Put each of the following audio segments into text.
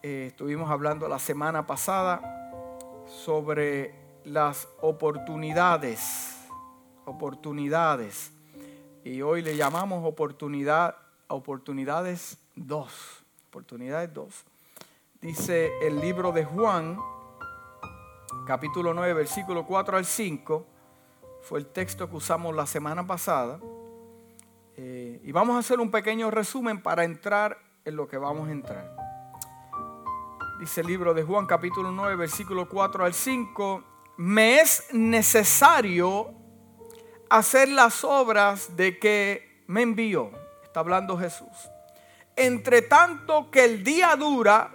Eh, estuvimos hablando la semana pasada sobre las oportunidades, oportunidades. Y hoy le llamamos oportunidad, oportunidades 2, oportunidades 2. Dice el libro de Juan, capítulo 9, versículo 4 al 5, fue el texto que usamos la semana pasada. Eh, y vamos a hacer un pequeño resumen para entrar en lo que vamos a entrar. Dice el libro de Juan capítulo 9, versículo 4 al 5, me es necesario hacer las obras de que me envió. Está hablando Jesús. Entre tanto que el día dura,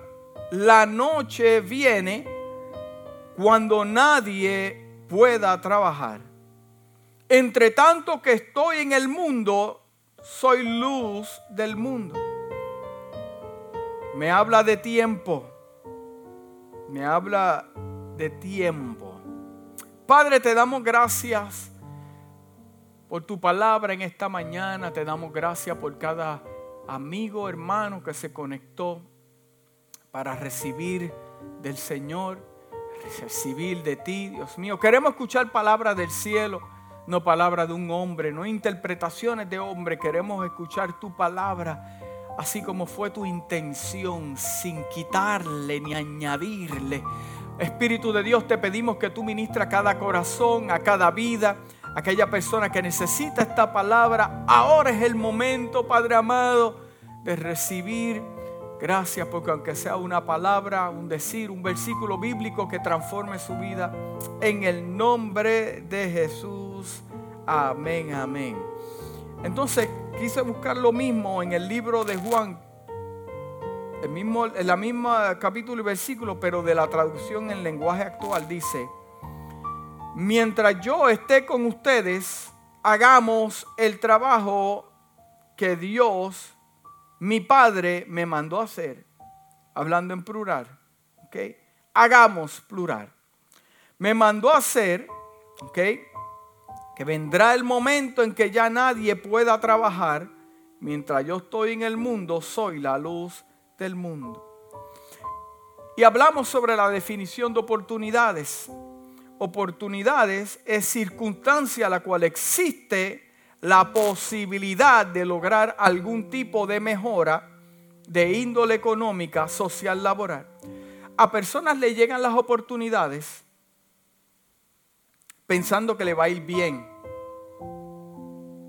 la noche viene cuando nadie pueda trabajar. Entre tanto que estoy en el mundo, soy luz del mundo. Me habla de tiempo me habla de tiempo. Padre, te damos gracias por tu palabra en esta mañana. Te damos gracias por cada amigo, hermano que se conectó para recibir del Señor, recibir de ti, Dios mío. Queremos escuchar palabras del cielo, no palabras de un hombre, no interpretaciones de hombre. Queremos escuchar tu palabra así como fue tu intención, sin quitarle ni añadirle. Espíritu de Dios, te pedimos que tú ministras a cada corazón, a cada vida, a aquella persona que necesita esta palabra. Ahora es el momento, Padre amado, de recibir. Gracias porque aunque sea una palabra, un decir, un versículo bíblico que transforme su vida, en el nombre de Jesús. Amén, amén. Entonces quise buscar lo mismo en el libro de Juan, el mismo, en la misma capítulo y versículo, pero de la traducción en lenguaje actual dice, mientras yo esté con ustedes, hagamos el trabajo que Dios, mi Padre, me mandó hacer. Hablando en plural. ¿ok? Hagamos plural. Me mandó hacer, ¿ok? Que vendrá el momento en que ya nadie pueda trabajar. Mientras yo estoy en el mundo, soy la luz del mundo. Y hablamos sobre la definición de oportunidades. Oportunidades es circunstancia a la cual existe la posibilidad de lograr algún tipo de mejora de índole económica, social, laboral. A personas le llegan las oportunidades pensando que le va a ir bien.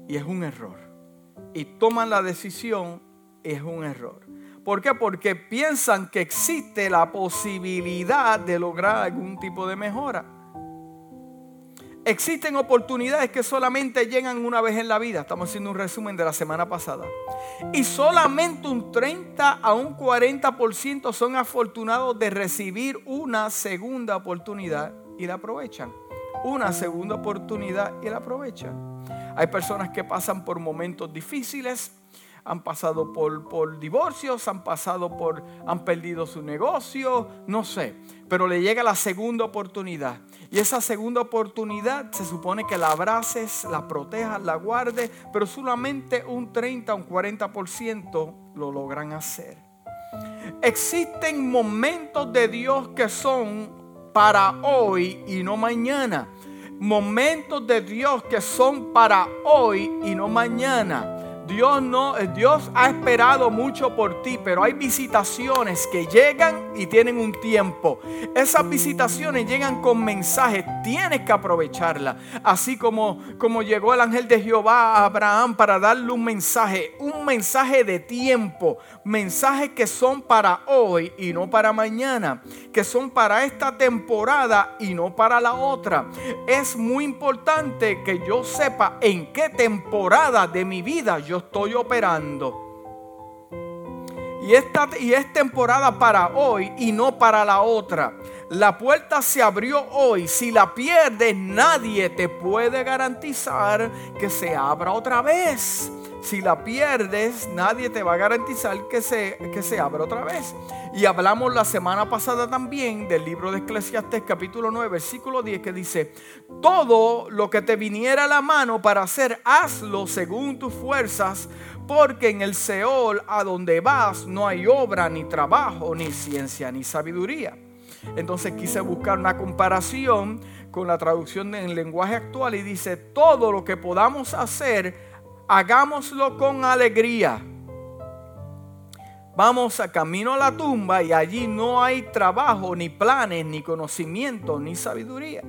Y es un error. Y toman la decisión, es un error. ¿Por qué? Porque piensan que existe la posibilidad de lograr algún tipo de mejora. Existen oportunidades que solamente llegan una vez en la vida. Estamos haciendo un resumen de la semana pasada. Y solamente un 30 a un 40% son afortunados de recibir una segunda oportunidad y la aprovechan una segunda oportunidad y la aprovechan. Hay personas que pasan por momentos difíciles, han pasado por, por, divorcios, han pasado por, han perdido su negocio, no sé, pero le llega la segunda oportunidad. Y esa segunda oportunidad se supone que la abraces, la protejas, la guardes, pero solamente un 30, un 40% lo logran hacer. Existen momentos de Dios que son para hoy y no mañana. Momentos de Dios que son para hoy y no mañana. Dios no, Dios ha esperado mucho por ti, pero hay visitaciones que llegan y tienen un tiempo. Esas visitaciones llegan con mensajes, tienes que aprovecharla. Así como, como llegó el ángel de Jehová a Abraham para darle un mensaje, un mensaje de tiempo, mensajes que son para hoy y no para mañana, que son para esta temporada y no para la otra. Es muy importante que yo sepa en qué temporada de mi vida yo estoy operando. Y esta y es temporada para hoy y no para la otra. La puerta se abrió hoy. Si la pierdes, nadie te puede garantizar que se abra otra vez. Si la pierdes, nadie te va a garantizar que se, que se abra otra vez. Y hablamos la semana pasada también del libro de Eclesiastes capítulo 9, versículo 10, que dice, todo lo que te viniera a la mano para hacer, hazlo según tus fuerzas, porque en el Seol a donde vas no hay obra, ni trabajo, ni ciencia, ni sabiduría. Entonces quise buscar una comparación con la traducción en lenguaje actual y dice, todo lo que podamos hacer, hagámoslo con alegría. Vamos a camino a la tumba y allí no hay trabajo, ni planes, ni conocimiento, ni sabiduría.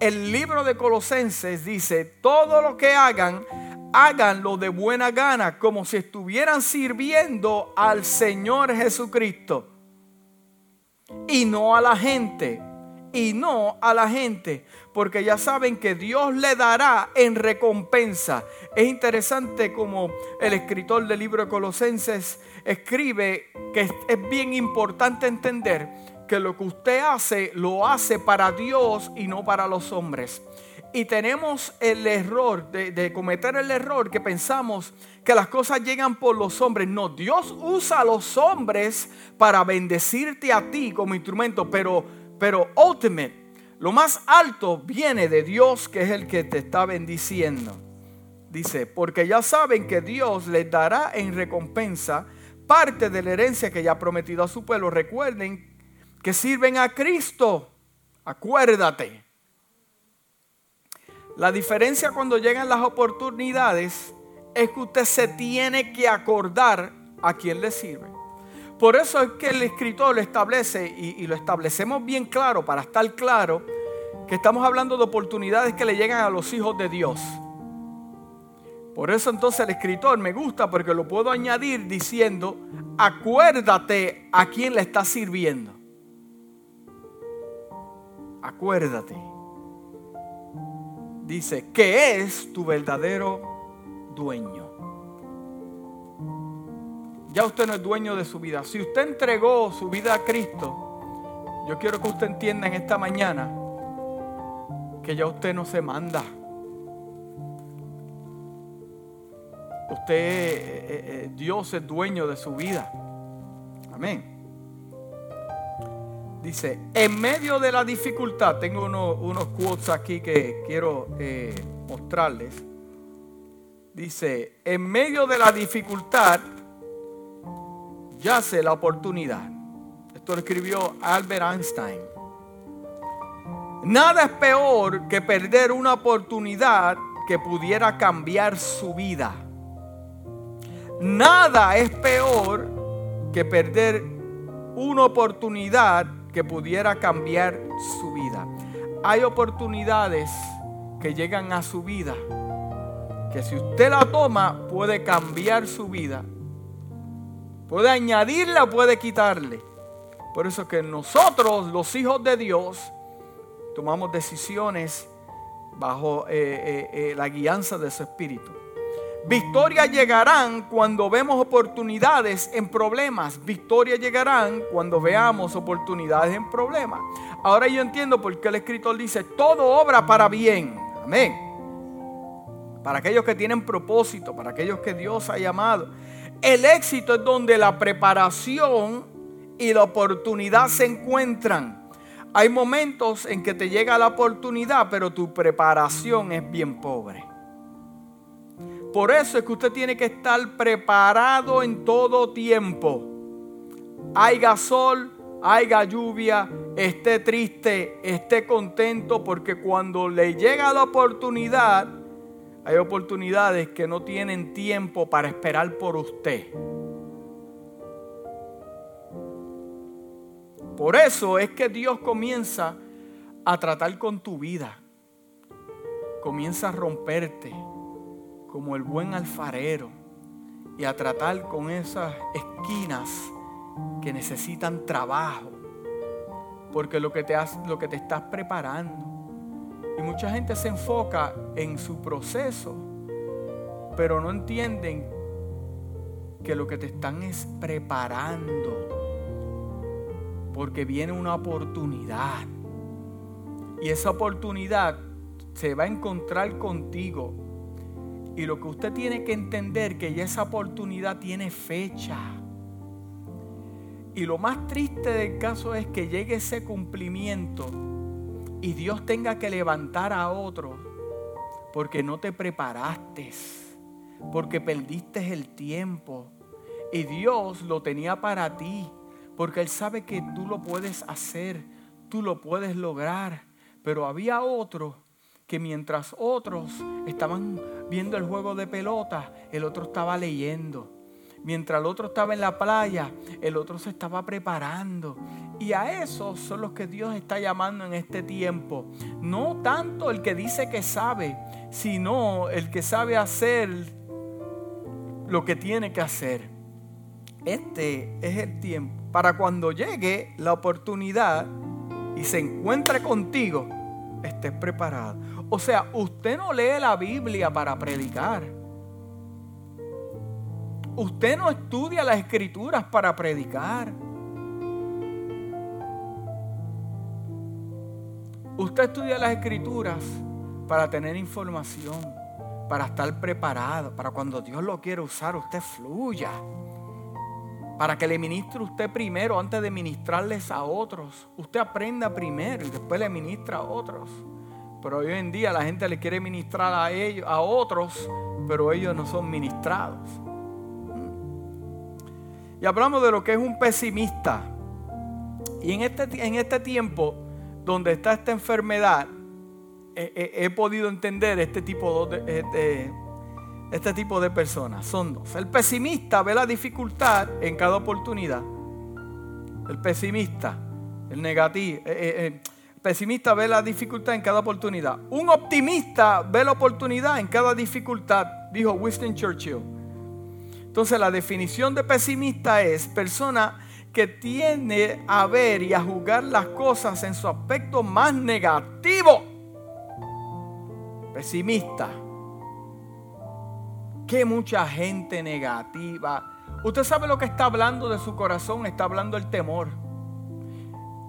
El libro de Colosenses dice, todo lo que hagan, háganlo de buena gana, como si estuvieran sirviendo al Señor Jesucristo. Y no a la gente. Y no a la gente. Porque ya saben que Dios le dará en recompensa. Es interesante como el escritor del libro de Colosenses escribe que es bien importante entender que lo que usted hace lo hace para Dios y no para los hombres. Y tenemos el error de, cometer el error que pensamos que las cosas llegan por los hombres. No, Dios usa a los hombres para bendecirte a ti como instrumento, pero, pero ultimate, lo más alto viene de Dios que es el que te está bendiciendo. Dice, porque ya saben que Dios les dará en recompensa parte de la herencia que ya ha prometido a su pueblo. Recuerden que sirven a Cristo. Acuérdate. La diferencia cuando llegan las oportunidades es que usted se tiene que acordar a quién le sirve. Por eso es que el escritor lo establece y, lo establecemos bien claro para estar claro que estamos hablando de oportunidades que le llegan a los hijos de Dios. Por eso entonces el escritor me gusta porque lo puedo añadir diciendo, acuérdate a quién le está sirviendo. Acuérdate dice que es tu verdadero dueño. Ya usted no es dueño de su vida. Si usted entregó su vida a Cristo, yo quiero que usted entienda en esta mañana que ya usted no se manda. Usted, eh, eh, eh, Dios es dueño de su vida. Amén. Dice, en medio de la dificultad, tengo unos quotes aquí que quiero mostrarles. Dice, en medio de la dificultad yace la oportunidad. Esto lo escribió Albert Einstein. Nada es peor que perder una oportunidad que pudiera cambiar su vida. Nada es peor que perder una oportunidad que pudiera cambiar su vida. Hay oportunidades que llegan a su vida que si usted la toma puede cambiar su vida. Puede añadirle o puede quitarle. Por eso que nosotros, los hijos de Dios, tomamos decisiones bajo eh, eh, eh, la guianza de su espíritu. Victoria llegarán cuando vemos oportunidades en problemas. Victoria llegarán cuando veamos oportunidades en problemas. Ahora yo entiendo por qué el escritor dice, todo obra para bien. Amén. Para aquellos que tienen propósito, para aquellos que Dios ha llamado. El éxito es donde la preparación y la oportunidad se encuentran. Hay momentos en que te llega la oportunidad, pero tu preparación es bien pobre. Por eso es que usted tiene que estar preparado en todo tiempo. Haya sol, haya lluvia, esté triste, esté contento, porque cuando le llega la oportunidad, hay oportunidades que no tienen tiempo para esperar por usted. Por eso es que Dios comienza a tratar con tu vida. Comienza a romperte como el buen alfarero y a tratar con esas esquinas que necesitan trabajo, porque lo que te, lo que te estás preparando. Y mucha gente se enfoca en su proceso, pero no entienden que lo que te están es preparando, porque viene una oportunidad. Y esa oportunidad se va a encontrar contigo y lo que usted tiene que entender que ya esa oportunidad tiene fecha. Y lo más triste del caso es que llegue ese cumplimiento y Dios tenga que levantar a otro porque no te preparaste, porque perdiste el tiempo. Y Dios lo tenía para ti, porque Él sabe que tú lo puedes hacer, tú lo puedes lograr. Pero había otros que mientras otros estaban viendo el juego de pelota, el otro estaba leyendo. Mientras el otro estaba en la playa, el otro se estaba preparando. Y a esos son los que Dios está llamando en este tiempo. No tanto el que dice que sabe, sino el que sabe hacer lo que tiene que hacer. Este es el tiempo. Para cuando llegue la oportunidad y se encuentre contigo, estés preparado. O sea, usted no lee la Biblia para predicar. Usted no estudia las escrituras para predicar. Usted estudia las escrituras para tener información, para estar preparado, para cuando Dios lo quiere usar, usted fluya. Para que le ministre usted primero antes de ministrarles a otros. Usted aprenda primero y después le ministra a otros. Pero hoy en día la gente le quiere ministrar a ellos, a otros, pero ellos no son ministrados. Y hablamos de lo que es un pesimista. Y en este, en este tiempo donde está esta enfermedad, he, podido entender este tipo de, este, tipo de personas. Son dos. El pesimista ve la dificultad en cada oportunidad. El pesimista, el negativo. Eh, eh, eh, pesimista ve la dificultad en cada oportunidad. Un optimista ve la oportunidad en cada dificultad, dijo Winston Churchill. Entonces la definición de pesimista es persona que tiene a ver y a jugar las cosas en su aspecto más negativo. Pesimista. Que mucha gente negativa. Usted sabe lo que está hablando de su corazón, está hablando el temor.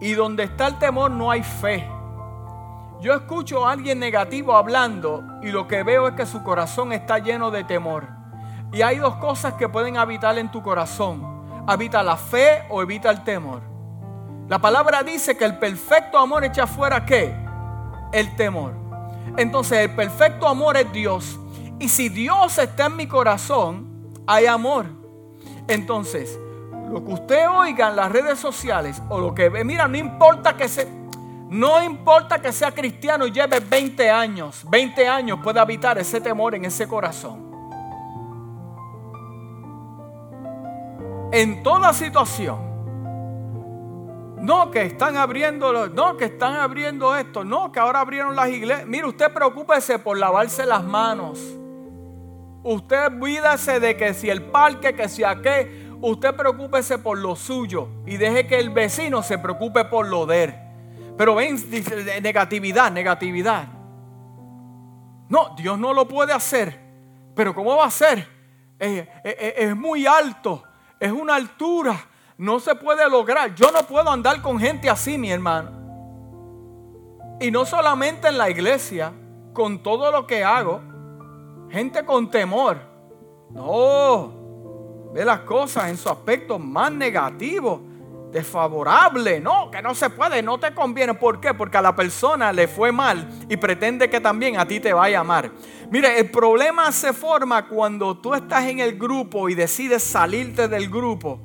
Y donde está el temor no hay fe. Yo escucho a alguien negativo hablando y lo que veo es que su corazón está lleno de temor. Y hay dos cosas que pueden habitar en tu corazón. Habita la fe o evita el temor. La palabra dice que el perfecto amor echa fuera qué? El temor. Entonces el perfecto amor es Dios. Y si Dios está en mi corazón, hay amor. Entonces, lo que usted oiga en las redes sociales o lo que ve, mira, no importa que se, no importa que sea cristiano y lleve 20 años, 20 años puede habitar ese temor en ese corazón. en toda situación. No que están abriendo, no que están abriendo esto, no que ahora abrieron las iglesias. Mire, usted preocúpese por lavarse las manos. Usted cuídese de que si el parque, que si qué, usted preocúpese por lo suyo y deje que el vecino se preocupe por lo de él. Pero ven, negatividad, negatividad. No, Dios no lo puede hacer. Pero ¿cómo va a ser? es muy alto es una altura, no se puede lograr. Yo no puedo andar con gente así, mi hermano. Y no solamente en la iglesia, con todo lo que hago, gente con temor. No, ve las cosas en su aspecto más negativo, desfavorable. No, que no se puede, no te conviene. ¿Por qué? Porque a la persona le fue mal y pretende que también a ti te vaya a amar. Mire, el problema se forma cuando tú estás en el grupo y decides salirte del grupo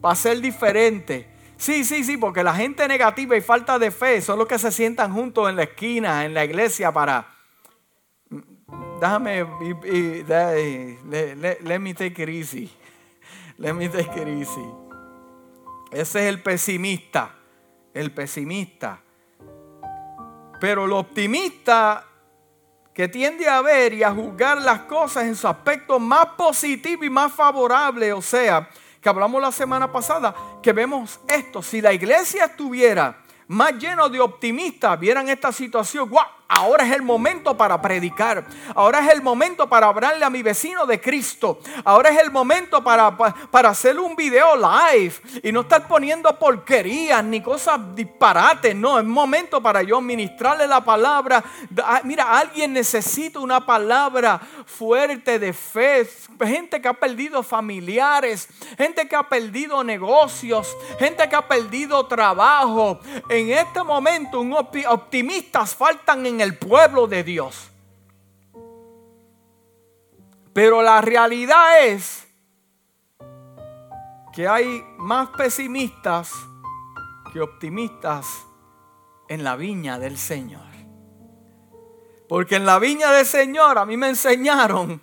para ser diferente. Sí, sí, sí, porque la gente negativa y falta de fe son los que se sientan juntos en la esquina, en la iglesia para... Déjame, let, me take it easy. Let me take it easy. Ese es el pesimista, el pesimista. Pero el optimista que tiende a ver y a juzgar las cosas en su aspecto más positivo y más favorable. O sea, que hablamos la semana pasada, que vemos esto. Si la iglesia estuviera más lleno de optimistas, vieran esta situación, ¡guau! Ahora es el momento para predicar. Ahora es el momento para hablarle a mi vecino de Cristo. Ahora es el momento para, para, un video live y no estar poniendo porquerías ni cosas disparates. No, es momento para yo ministrarle la palabra. Ah, mira, alguien necesita una palabra fuerte de fe. Gente que ha perdido familiares, gente que ha perdido negocios, gente que ha perdido trabajo. En este momento, un optimistas faltan en el pueblo de Dios. Pero la realidad es que hay más pesimistas que optimistas en la viña del Señor. Porque en la viña del Señor a mí me enseñaron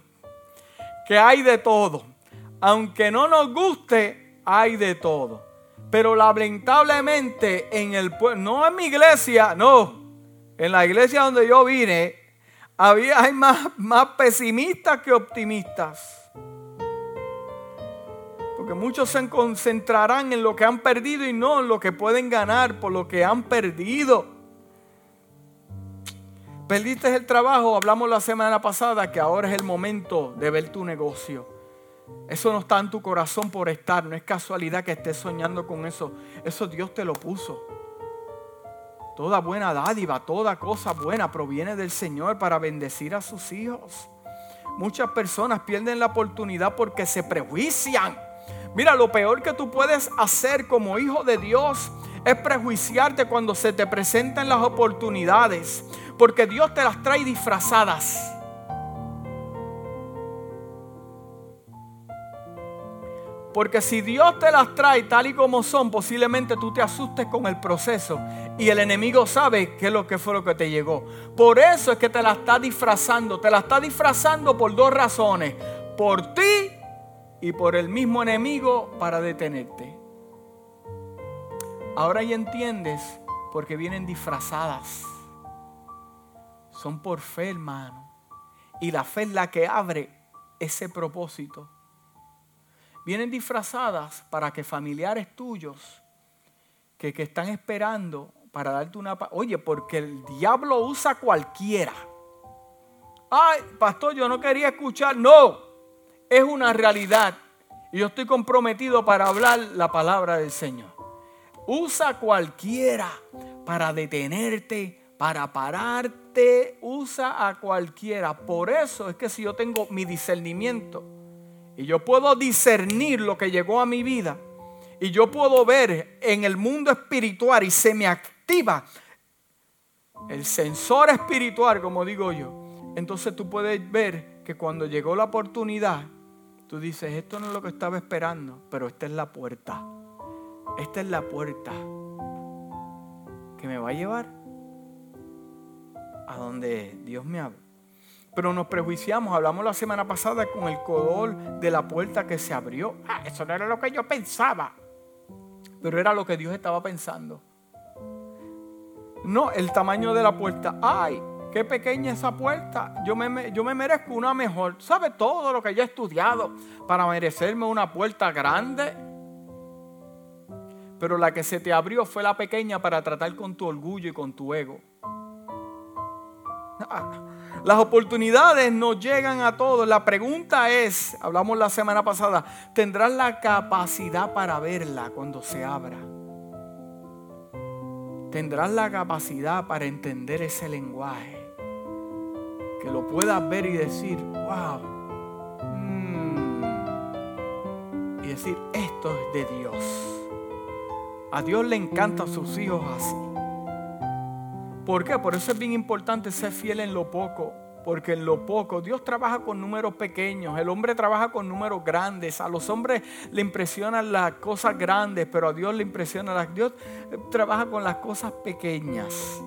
que hay de todo. Aunque no nos guste, hay de todo. Pero lamentablemente en el no en mi iglesia, no. En la iglesia donde yo vine, había, hay más, más pesimistas que optimistas. Porque muchos se concentrarán en lo que han perdido y no en lo que pueden ganar por lo que han perdido. Perdiste el trabajo, hablamos la semana pasada que ahora es el momento de ver tu negocio. Eso no está en tu corazón por estar, no es casualidad que estés soñando con eso. Eso Dios te lo puso. Toda buena dádiva, toda cosa buena proviene del Señor para bendecir a sus hijos. Muchas personas pierden la oportunidad porque se prejuician Mira, lo peor que tú puedes hacer como hijo de Dios es prejuiciarte cuando se te presentan las oportunidades, porque Dios te las trae disfrazadas. Porque si Dios te las trae tal y como son, posiblemente tú te asustes con el proceso y el enemigo sabe qué es lo que fue lo que te llegó. Por eso es que te la está disfrazando. Te la está disfrazando por dos razones. Por ti y por el mismo enemigo para detenerte. Ahora ya entiendes porque vienen disfrazadas. Son por fe, hermano. Y la fe es la que abre ese propósito. Vienen disfrazadas para que familiares tuyos que, que están esperando para darte una... Oye, porque el diablo usa cualquiera. Ay, pastor, yo no quería escuchar. No, es una realidad. Y yo estoy comprometido para hablar la palabra del Señor. Usa cualquiera para detenerte, para pararte. Usa a cualquiera. Por eso es que si yo tengo mi discernimiento y yo puedo discernir lo que llegó a mi vida y yo puedo ver en el mundo espiritual y se me activa el sensor espiritual, como digo yo, entonces tú puedes ver que cuando llegó la oportunidad, Tú dices, esto no es lo que estaba esperando, pero esta es la puerta. Esta es la puerta que me va a llevar a donde Dios me habla. Pero nos prejuiciamos, hablamos la semana pasada con el codol de la puerta que se abrió. Ah, eso no era lo que yo pensaba, pero era lo que Dios estaba pensando. No, el tamaño de la puerta. Ay, Qué pequeña esa puerta. Yo me, yo me merezco una mejor. ¿Sabe todo lo que yo he estudiado para merecerme una puerta grande? Pero la que se te abrió fue la pequeña para tratar con tu orgullo y con tu ego. Las oportunidades no llegan a todos. La pregunta es, hablamos la semana pasada, ¿tendrás la capacidad para verla cuando se abra? ¿Tendrás la capacidad para entender ese lenguaje? que lo puedas ver y decir, wow. Mm", y decir, esto es de Dios. A Dios le encantan sus hijos así. ¿Por qué? Por eso es bien importante ser fiel en lo poco. Porque en lo poco Dios trabaja con números pequeños, el hombre trabaja con números grandes. A los hombres le impresionan las cosas grandes, pero a Dios le impresiona las. Dios trabaja con las cosas pequeñas.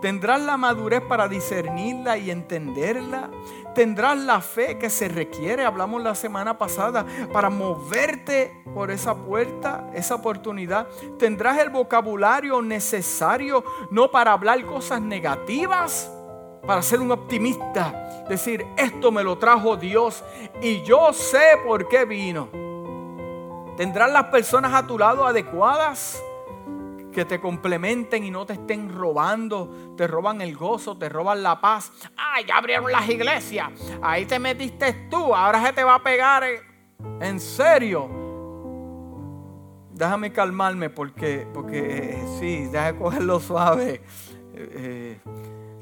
¿Tendrás la madurez para discernirla y entenderla? ¿Tendrás la fe que se requiere? Hablamos la semana pasada para moverte por esa puerta, esa oportunidad. ¿Tendrás el vocabulario necesario no para hablar cosas negativas? Para ser un optimista, decir, esto me lo trajo Dios y yo sé por qué vino. ¿Tendrás las personas a tu lado adecuadas? Que te complementen y no te estén robando, te roban el gozo, te roban la paz. ¡Ay, ya abrieron las iglesias! Ahí te metiste tú, ahora se te va a pegar. Eh. En serio. Déjame calmarme porque, porque eh, sí, déjame cogerlo suave. Eh,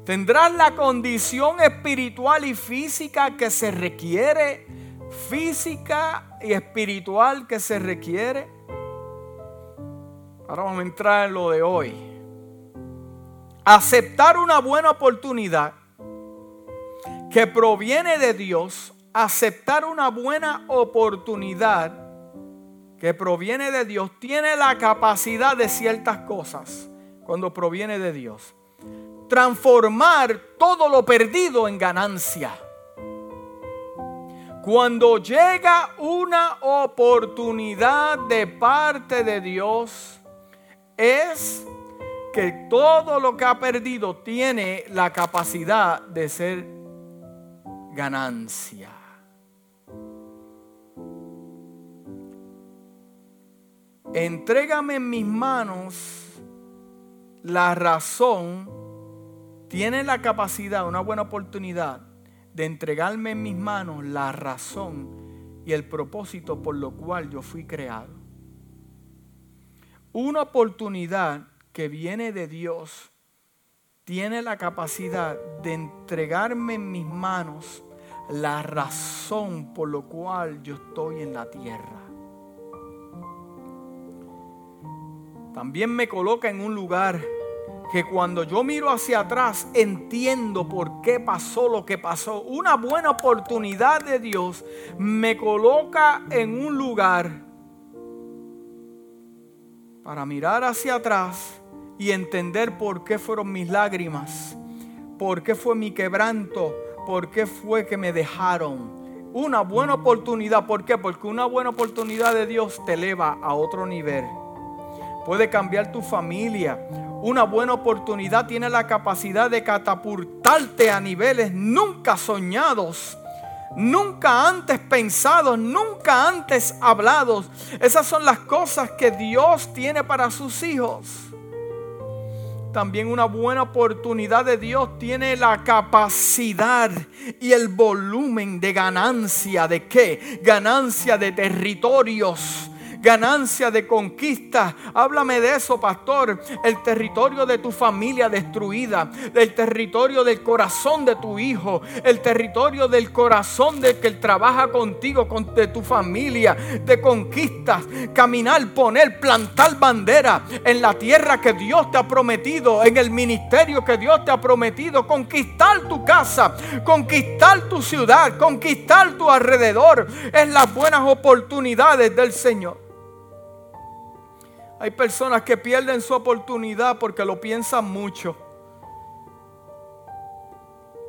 tendrás la condición espiritual y física que se requiere, física y espiritual que se requiere Ahora vamos a entrar en lo de hoy. Aceptar una buena oportunidad que proviene de Dios aceptar una buena oportunidad que proviene de Dios tiene la capacidad de ciertas cosas cuando proviene de Dios. Transformar todo lo perdido en ganancia. Cuando llega una oportunidad de parte de Dios, es que todo lo que ha perdido tiene la capacidad de ser ganancia. Entrégame en mis manos la razón, tiene la capacidad, una buena oportunidad de entregarme en mis manos la razón y el propósito por lo cual yo fui creado. Una oportunidad que viene de Dios tiene la capacidad de entregarme en mis manos la razón por lo cual yo estoy en la tierra. También me coloca en un lugar que cuando yo miro hacia atrás entiendo por qué pasó lo que pasó. Una buena oportunidad de Dios me coloca en un lugar para mirar hacia atrás y entender por qué fueron mis lágrimas, por qué fue mi quebranto, por qué fue que me dejaron. Una buena oportunidad, ¿por qué? Porque una buena oportunidad de Dios te eleva a otro nivel. Puede cambiar tu familia, una buena oportunidad tiene la capacidad de catapultarte a niveles nunca soñados, nunca antes pensados, nunca antes hablados. Esas son las cosas que Dios tiene para sus hijos. También una buena oportunidad de Dios tiene la capacidad y el volumen de ganancia. ¿De qué? Ganancia de territorios ganancia de conquista. Háblame de eso, pastor. El territorio de tu familia destruida, el territorio del corazón de tu hijo, el territorio del corazón de que trabaja contigo, con, de tu familia, de conquistas, caminar, poner, plantar bandera en la tierra que Dios te ha prometido, en el ministerio que Dios te ha prometido, conquistar tu casa, conquistar tu ciudad, conquistar tu alrededor. Es las buenas oportunidades del Señor. Hay personas que pierden su oportunidad porque lo piensan mucho.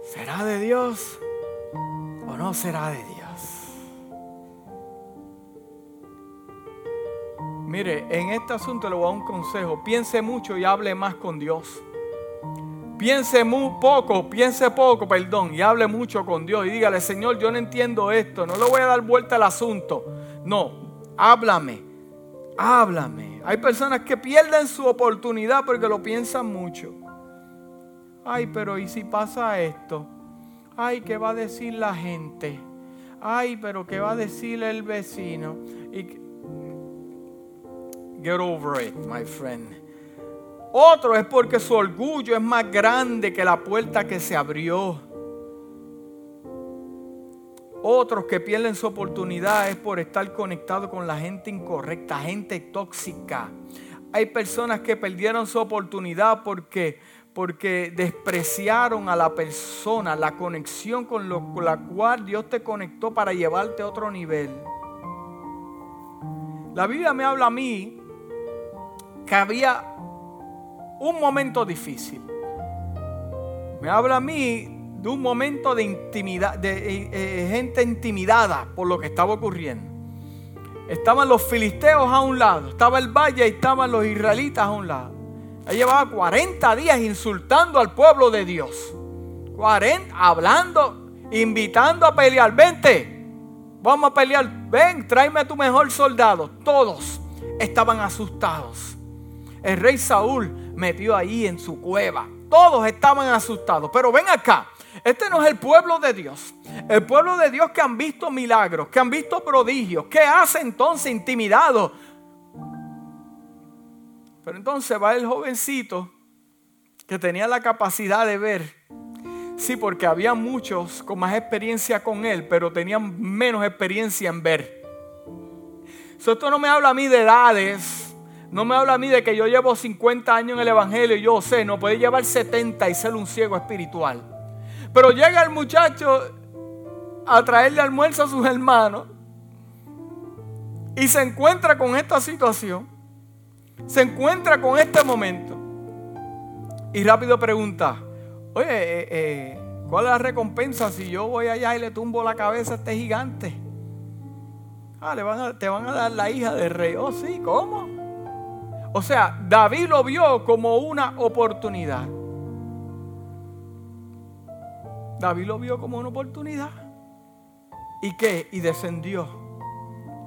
¿Será de Dios o no será de Dios? Mire, en este asunto le voy a dar un consejo. Piense mucho y hable más con Dios. Piense muy poco, piense poco, perdón, y hable mucho con Dios. Y dígale, Señor, yo no entiendo esto. No le voy a dar vuelta al asunto. No, háblame, háblame. Hay personas que pierden su oportunidad porque lo piensan mucho. Ay, pero ¿y si pasa esto? Ay, ¿qué va a decir la gente? Ay, pero ¿qué va a decir el vecino? Get over it, my friend. Otro es porque su orgullo es más grande que la puerta que se abrió. Otros que pierden su oportunidad es por estar conectados con la gente incorrecta, gente tóxica. Hay personas que perdieron su oportunidad porque, porque despreciaron a la persona, la conexión con, con la cual Dios te conectó para llevarte a otro nivel. La Biblia me habla a mí que había un momento difícil. Me habla a mí de un momento de intimidad, eh, eh, gente intimidada por lo que estaba ocurriendo. Estaban los filisteos a un lado, estaba el valle y estaban los israelitas a un lado. Él llevaba 40 días insultando al pueblo de Dios. 40, hablando, invitando a pelear. Vente, vamos a pelear. Ven, tráeme a tu mejor soldado. Todos estaban asustados. El rey Saúl metió ahí en su cueva. Todos estaban asustados. Pero ven acá, este no es el pueblo de Dios. El pueblo de Dios que han visto milagros, que han visto prodigios. ¿Qué hace entonces intimidado? Pero entonces va el jovencito que tenía la capacidad de ver. Sí, porque había muchos con más experiencia con él, pero tenían menos experiencia en ver. esto no me habla a mí de edades. No me habla a mí de que yo llevo 50 años en el Evangelio y yo sé, no puede llevar 70 y ser un ciego espiritual. Pero llega el muchacho a traerle almuerzo a sus hermanos y se encuentra con esta situación, se encuentra con este momento y rápido pregunta, oye, eh, eh, ¿cuál es la recompensa si yo voy allá y le tumbo la cabeza a este gigante? Ah, le van te van a dar la hija del rey. Oh, sí, ¿cómo? O sea, David lo vio como una oportunidad. David lo vio como una oportunidad. ¿Y qué? Y descendió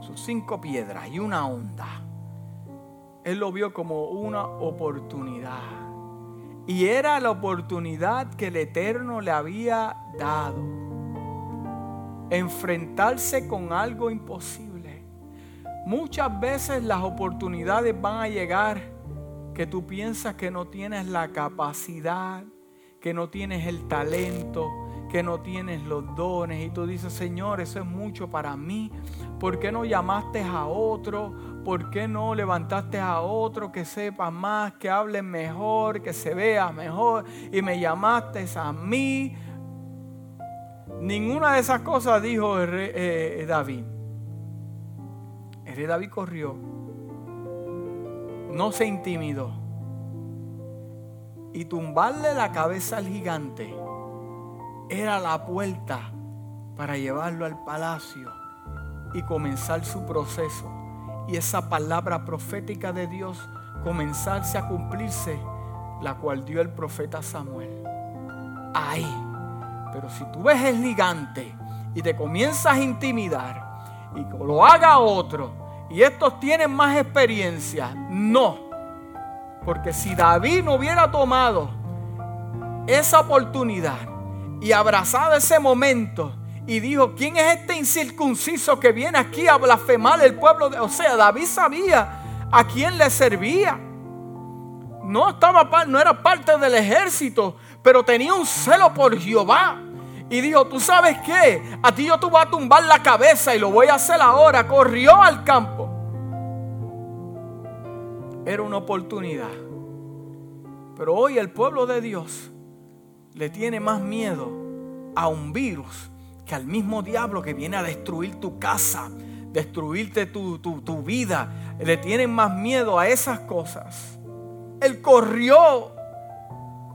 sus cinco piedras y una onda. Él lo vio como una oportunidad. Y era la oportunidad que el Eterno le había dado. Enfrentarse con algo imposible. Muchas veces las oportunidades van a llegar que tú piensas que no tienes la capacidad, que no tienes el talento, que no tienes los dones y tú dices, Señor, eso es mucho para mí. ¿Por qué no llamaste a otro? ¿Por qué no levantaste a otro que sepa más, que hable mejor, que se vea mejor? Y me llamaste a mí. Ninguna de esas cosas dijo eh, David. El rey David corrió. No se intimidó. Y tumbarle la cabeza al gigante era la puerta para llevarlo al palacio y comenzar su proceso. Y esa palabra profética de Dios comenzarse a cumplirse, la cual dio el profeta Samuel. Ahí. Pero si tú ves el gigante y te comienzas a intimidar y lo haga otro y estos tienen más experiencia, no. Porque si David no hubiera tomado esa oportunidad y abrazado ese momento y dijo, ¿quién es este incircunciso que viene aquí a blasfemar el pueblo? De... O sea, David sabía a quién le servía. No, estaba, no era parte del ejército, pero tenía un celo por Jehová. Y dijo, ¿tú sabes qué? A ti yo te voy a tumbar la cabeza y lo voy a hacer ahora. Corrió al campo. Era una oportunidad. Pero hoy el pueblo de Dios le tiene más miedo a un virus que al mismo diablo que viene a destruir tu casa, destruirte tu, tu, vida. Le tienen más miedo a esas cosas. Él corrió,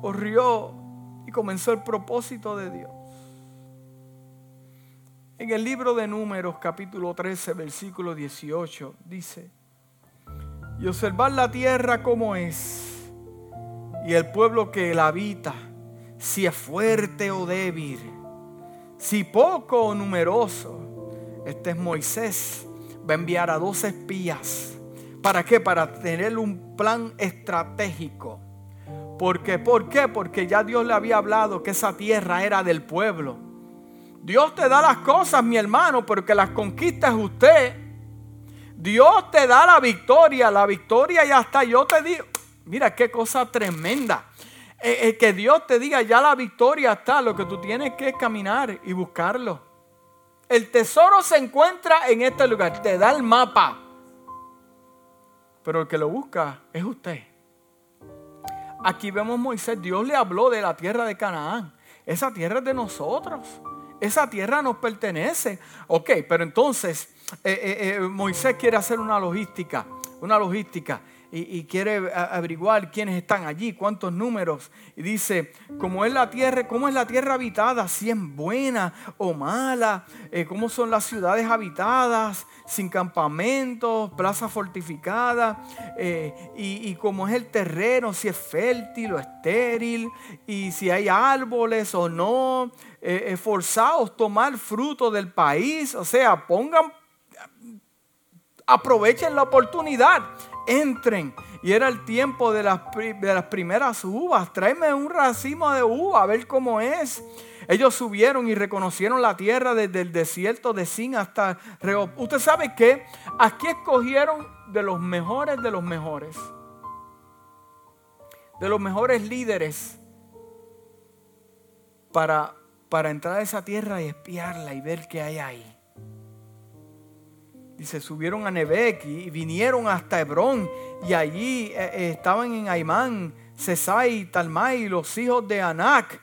corrió y comenzó el propósito de Dios. En el libro de Números capítulo 13 versículo 18 dice, y observar la tierra como es y el pueblo que la habita si es fuerte o débil, si poco o numeroso. Este es Moisés. Va a enviar a dos espías. ¿Para qué? Para tener un plan estratégico. ¿Por qué? ¿Por qué? Porque ya Dios le había hablado que esa tierra era del pueblo. Dios te da las cosas, mi hermano, porque las conquistas usted. Dios te da la victoria, la victoria ya está. Yo te digo, mira qué cosa tremenda. Eh, eh, que Dios te diga, ya la victoria está, lo que tú tienes que es caminar y buscarlo. El tesoro se encuentra en este lugar, te da el mapa, pero el que lo busca es usted. Aquí vemos Moisés, Dios le habló de la tierra de Canaán. Esa tierra es de nosotros. Esa tierra nos pertenece. Ok, pero entonces eh, Moisés quiere hacer una logística, una logística y, quiere averiguar quiénes están allí, cuántos números. Y dice, ¿cómo es la tierra, cómo es la tierra habitada, si es buena o mala, eh, cómo son las ciudades habitadas, sin campamentos, plazas fortificadas, eh, y, cómo es el terreno, si es fértil o estéril, y si hay árboles o no, eh, esforzados tomar fruto del país, o sea, pongan aprovechen la oportunidad entren. Y era el tiempo de las, de las primeras uvas. Tráeme un racimo de uva a ver cómo es. Ellos subieron y reconocieron la tierra desde el desierto de Sin hasta Rehob. Usted sabe que aquí escogieron de los mejores de los mejores. De los mejores líderes para, para entrar a esa tierra y espiarla y ver qué hay ahí. Dice, subieron a Nebec y vinieron hasta Hebrón y allí eh, eh, estaban en Aimán, Cesai, Talmai, los hijos de Anac.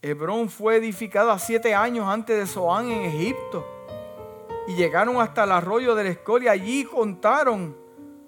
Hebrón fue edificada siete años antes de Zoán en Egipto. Y llegaron hasta el arroyo del Escol y allí contaron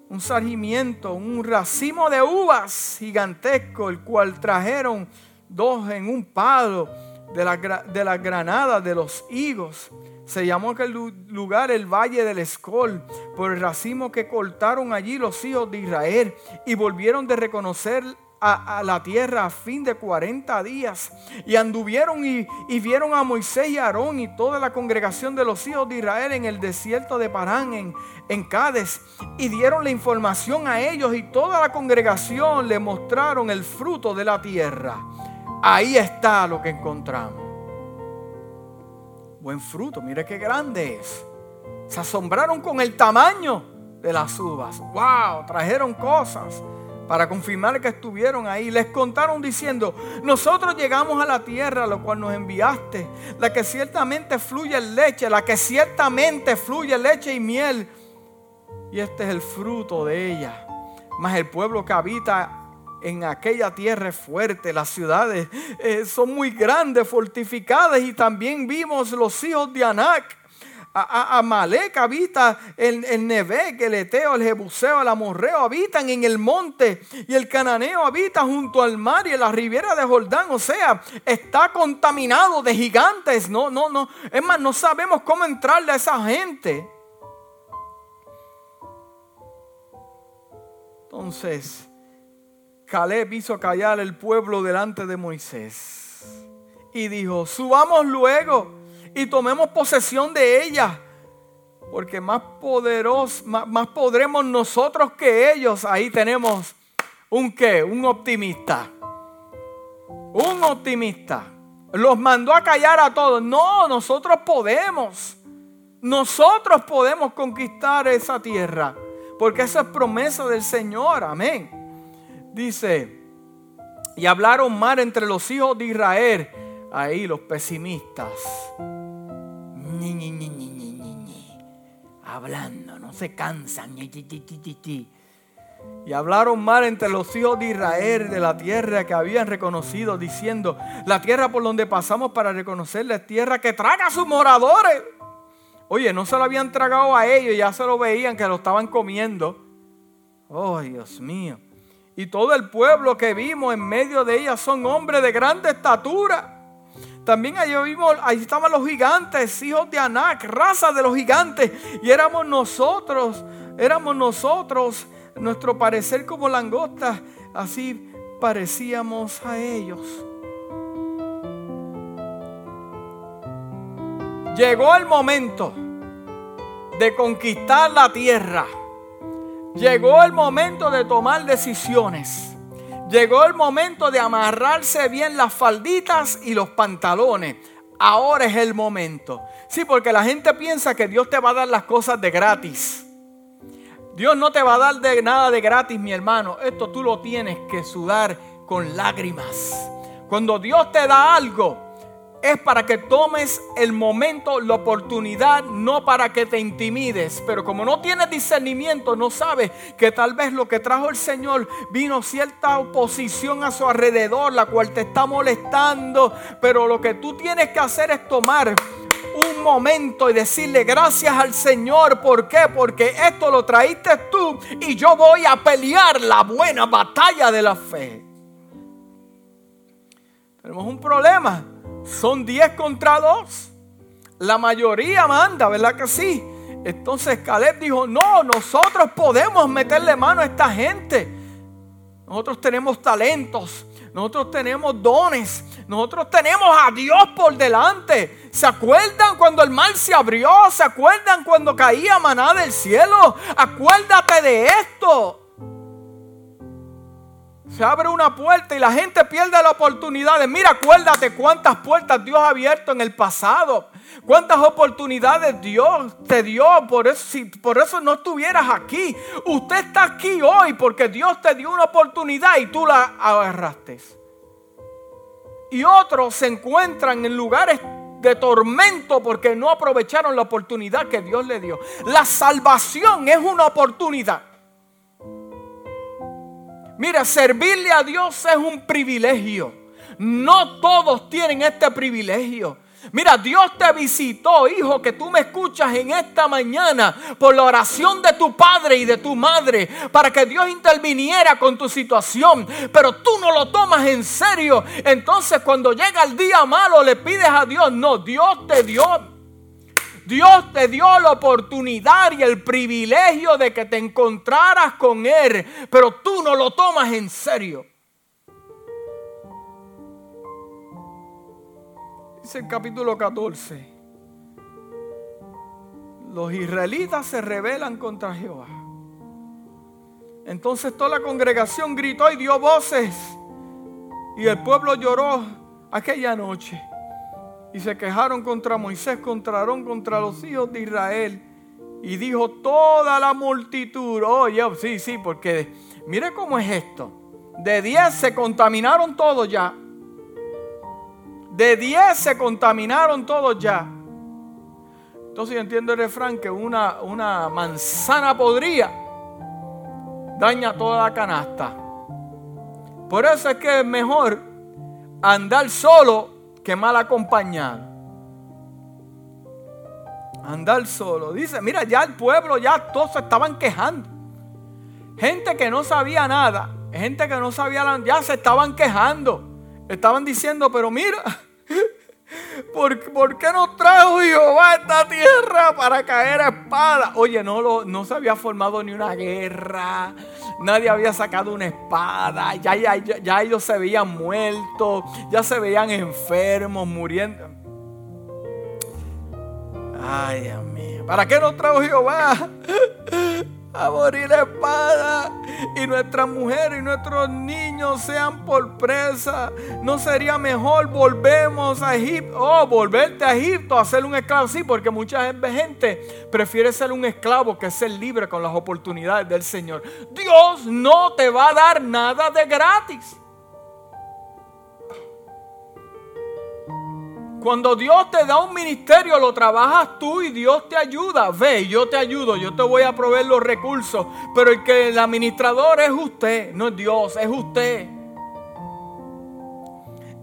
un sargimiento, un racimo de uvas gigantesco, el cual trajeron dos en un palo de las de la granadas de los higos. Se llamó aquel lugar el Valle del Escol, por el racimo que cortaron allí los hijos de Israel y volvieron de reconocer a, la tierra a fin de 40 días. Y anduvieron y, vieron a Moisés y Aarón y toda la congregación de los hijos de Israel en el desierto de Parán, en, en Cádiz. Y dieron la información a ellos y toda la congregación le mostraron el fruto de la tierra. Ahí está lo que encontramos. Buen fruto, mire qué grande es. Se asombraron con el tamaño de las uvas. ¡Wow! Trajeron cosas para confirmar que estuvieron ahí. Les contaron diciendo, nosotros llegamos a la tierra a la cual nos enviaste, la que ciertamente fluye leche, la que ciertamente fluye leche y miel. Y este es el fruto de ella. Mas el pueblo que habita en aquella tierra es fuerte, las ciudades eh, son muy grandes, fortificadas y también vimos los hijos de Anac Amalek habita el, el Neve, el Eteo, el Jebuseo, el Amorreo, habitan en el monte y el Cananeo habita junto al mar y en la ribera de Jordán. O sea, está contaminado de gigantes. No, no, no. Es más, no sabemos cómo entrarle a esa gente. Entonces, Caleb hizo callar el pueblo delante de Moisés y dijo, subamos luego y tomemos posesión de ella. Porque más poderosos, más, podremos nosotros que ellos. Ahí tenemos un qué, un optimista. Un optimista. Los mandó a callar a todos. No, nosotros podemos. Nosotros podemos conquistar esa tierra. Porque esa es promesa del Señor. Amén. Dice, y hablaron mal entre los hijos de Israel. Ahí los pesimistas hablando, no se cansan. Y hablaron mal entre los hijos de Israel de la tierra que habían reconocido, diciendo, la tierra por donde pasamos para reconocerla es tierra que traga a sus moradores. Oye, no se lo habían tragado a ellos, ya se lo veían que lo estaban comiendo. Oh, Dios mío. Y todo el pueblo que vimos en medio de ella son hombres de grande estatura también allí vimos, ahí estaban los gigantes, hijos de Anac, raza de los gigantes. Y éramos nosotros, éramos nosotros, nuestro parecer como langostas, así parecíamos a ellos. Llegó el momento de conquistar la tierra. Llegó el momento de tomar decisiones. Llegó el momento de amarrarse bien las falditas y los pantalones. Ahora es el momento. Sí, porque la gente piensa que Dios te va a dar las cosas de gratis. Dios no te va a dar nada de gratis, mi hermano. Esto tú lo tienes que sudar con lágrimas. Cuando Dios te da algo, es para que tomes el momento, la oportunidad, no para que te intimides. Pero como no tienes discernimiento, no sabes que tal vez lo que trajo el Señor vino cierta oposición a su alrededor, la cual te está molestando. Pero lo que tú tienes que hacer es tomar un momento y decirle gracias al Señor. ¿Por qué? Porque esto lo traíste tú y yo voy a pelear la buena batalla de la fe. Tenemos un problema son 10 contra 2. La mayoría manda, ¿verdad que sí? Entonces Caleb dijo, no, nosotros podemos meterle mano a esta gente. Nosotros tenemos talentos, nosotros tenemos dones, nosotros tenemos a Dios por delante. ¿Se acuerdan cuando el mar se abrió? ¿Se acuerdan cuando caía maná del cielo? Acuérdate de esto. Se abre una puerta y la gente pierde la oportunidad. Mira, acuérdate cuántas puertas Dios ha abierto en el pasado. Cuántas oportunidades Dios te dio. Por eso, por eso no estuvieras aquí. Usted está aquí hoy porque Dios te dio una oportunidad y tú la agarraste. Y otros se encuentran en lugares de tormento porque no aprovecharon la oportunidad que Dios le dio. La salvación es una oportunidad. Mira, servirle a Dios es un privilegio. No todos tienen este privilegio. Mira, Dios te visitó, hijo, que tú me escuchas en esta mañana por la oración de tu padre y de tu madre, para que Dios interviniera con tu situación, pero tú no lo tomas en serio. Entonces cuando llega el día malo le pides a Dios, no, Dios te dio Dios te dio la oportunidad y el privilegio de que te encontraras con Él, pero tú no lo tomas en serio. Dice el capítulo 14. Los israelitas se rebelan contra Jehová. Entonces toda la congregación gritó y dio voces. Y el pueblo lloró aquella noche y se quejaron contra Moisés, contra Aarón, contra los hijos de Israel. Y dijo toda la multitud, oye, sí, sí, porque mire cómo es esto. De 10 se contaminaron todos ya. De 10 se contaminaron todos ya. Entonces yo entiendo el refrán que una, una manzana podría daña toda la canasta. Por eso es que es mejor andar solo que mal acompañado. Andar solo. Dice, mira, ya el pueblo, ya todos se estaban quejando. Gente que no sabía nada, gente que no sabía ya se estaban quejando. Estaban diciendo, pero mira, ¿por, ¿por qué no trajo Jehová esta tierra para caer a espada? Oye, no, lo, no se había formado ni una guerra nadie había sacado una espada, ya, ya, ya, ellos se veían muertos, ya se veían enfermos, muriendo. Ay, Dios mío, ¿para qué nos trajo Jehová? A morir espada y nuestras mujeres y nuestros niños sean por presa. ¿No sería mejor volvemos a Egipto? Oh, volverte a Egipto a ser un esclavo. Sí, porque mucha gente prefiere ser un esclavo que ser libre con las oportunidades del Señor. Dios no te va a dar nada de gratis. Cuando Dios te da un ministerio, lo trabajas tú y Dios te ayuda. Ve, yo te ayudo, yo te voy a proveer los recursos. Pero el que el administrador es usted, no es Dios, es usted.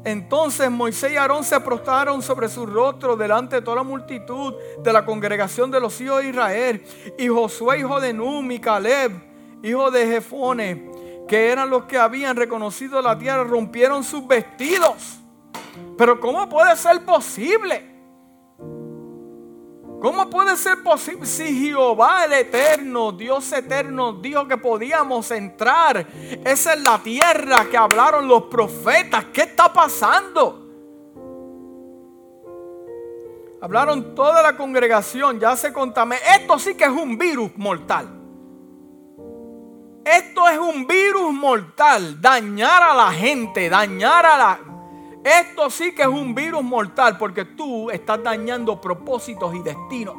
Entonces Moisés y Aarón se prostraron sobre su rostro delante de toda la multitud de la congregación de los hijos de Israel. Y Josué, hijo de Num, y Caleb, hijo de Jefone, que eran los que habían reconocido la tierra, rompieron sus vestidos pero ¿cómo puede ser posible? ¿Cómo puede ser posible si Jehová el eterno, Dios eterno, dijo que podíamos entrar? Esa es la tierra que hablaron los profetas. ¿Qué está pasando? Hablaron toda la congregación, ya se contaminó. Esto sí que es un virus mortal. Esto es un virus mortal. Dañar a la gente, dañar a la... Esto sí que es un virus mortal porque tú estás dañando propósitos y destinos.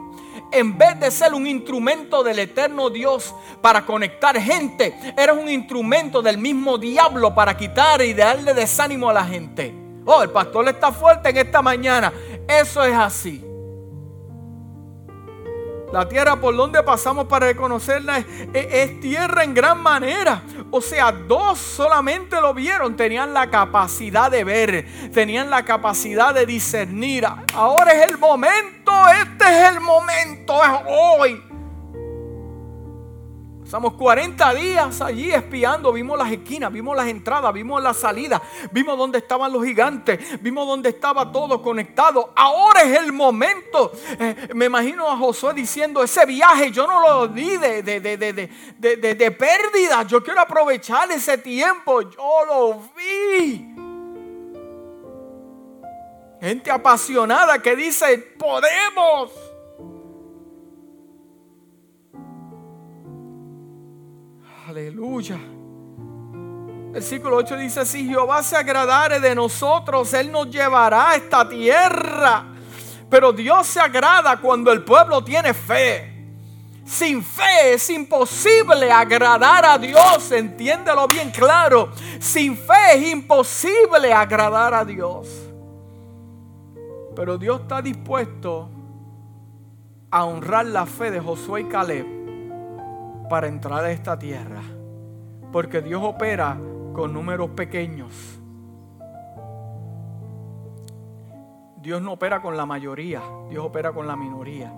En vez de ser un instrumento del eterno Dios para conectar gente, eres un instrumento del mismo diablo para quitar y darle desánimo a la gente. Oh, el pastor está fuerte en esta mañana. Eso es así. La tierra por donde pasamos para reconocerla es, tierra en gran manera. O sea, dos solamente lo vieron, tenían la capacidad de ver, tenían la capacidad de discernir. Ahora es el momento, este es el momento, es hoy. Pasamos 40 días allí espiando, vimos las esquinas, vimos las entradas, vimos las salidas, vimos dónde estaban los gigantes, vimos dónde estaba todo conectado. Ahora es el momento. Eh, me imagino a Josué diciendo, ese viaje yo no lo di de, de, de pérdida, yo quiero aprovechar ese tiempo, yo lo vi. Gente apasionada que dice, podemos. Aleluya. Versículo 8 dice, si Jehová se agradare de nosotros, Él nos llevará a esta tierra. Pero Dios se agrada cuando el pueblo tiene fe. Sin fe es imposible agradar a Dios, entiéndelo bien claro. Sin fe es imposible agradar a Dios. Pero Dios está dispuesto a honrar la fe de Josué y Caleb para entrar a esta tierra. Porque Dios opera con números pequeños. Dios no opera con la mayoría, Dios opera con la minoría.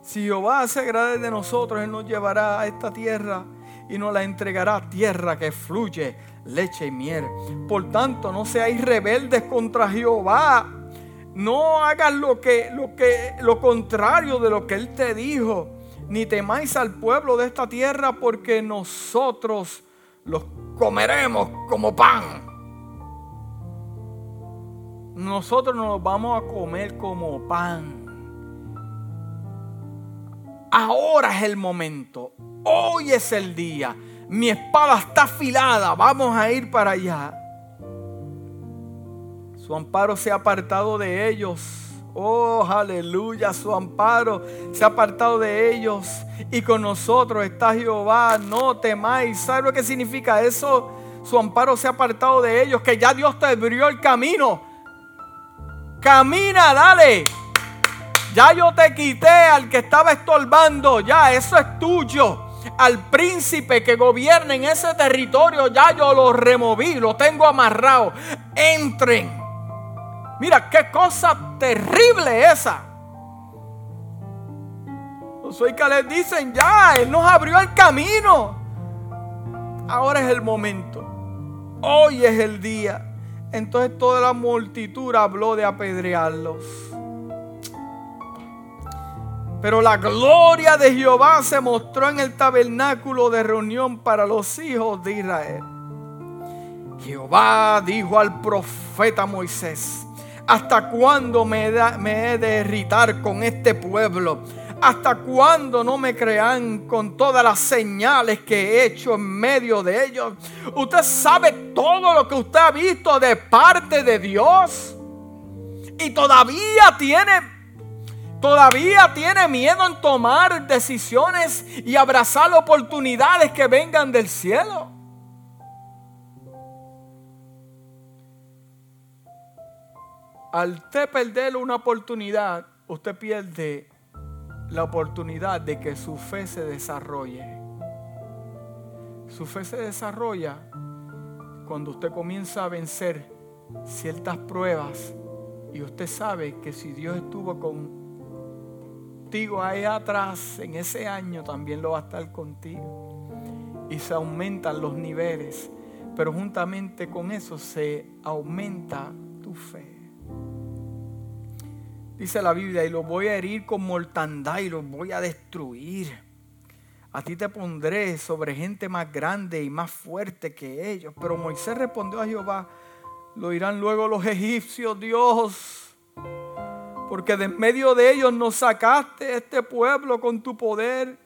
Si Jehová se agrade de nosotros, Él nos llevará a esta tierra y nos la entregará tierra que fluye leche y miel. Por tanto, no seáis rebeldes contra Jehová. No hagas lo que, lo que, lo contrario de lo que Él te dijo. Ni temáis al pueblo de esta tierra, porque nosotros los comeremos como pan. Nosotros nos vamos a comer como pan. Ahora es el momento. Hoy es el día. Mi espada está afilada. Vamos a ir para allá. Su amparo se ha apartado de ellos. Oh, aleluya, su amparo se ha apartado de ellos. Y con nosotros está Jehová. No temáis. ¿Sabe lo que significa eso? Su amparo se ha apartado de ellos. Que ya Dios te abrió el camino. Camina, dale. Ya yo te quité al que estaba estorbando. Ya, eso es tuyo. Al príncipe que gobierna en ese territorio, ya yo lo removí, lo tengo amarrado. Entren. Mira, qué cosa terrible esa. Soy que les dicen, ya, Él nos abrió el camino. Ahora es el momento. Hoy es el día. Entonces toda la multitud habló de apedrearlos. Pero la gloria de Jehová se mostró en el tabernáculo de reunión para los hijos de Israel. Jehová dijo al profeta Moisés, ¿hasta cuándo me, me he de irritar con este pueblo? ¿Hasta cuándo no me crean con todas las señales que he hecho en medio de ellos? Usted sabe todo lo que usted ha visto de parte de Dios. Y todavía tiene Todavía tiene miedo en tomar decisiones y abrazar oportunidades que vengan del cielo. Al usted perder una oportunidad, usted pierde la oportunidad de que su fe se desarrolle. Su fe se desarrolla cuando usted comienza a vencer ciertas pruebas y usted sabe que si Dios estuvo con contigo ahí atrás, en ese año también lo va a estar contigo. Y se aumentan los niveles, pero juntamente con eso se aumenta tu fe. Dice la Biblia, y los voy a herir con mortandad y los voy a destruir. A ti te pondré sobre gente más grande y más fuerte que ellos. Pero Moisés respondió a Jehová, lo irán luego los egipcios, Dios porque de en medio de ellos nos sacaste este pueblo con tu poder.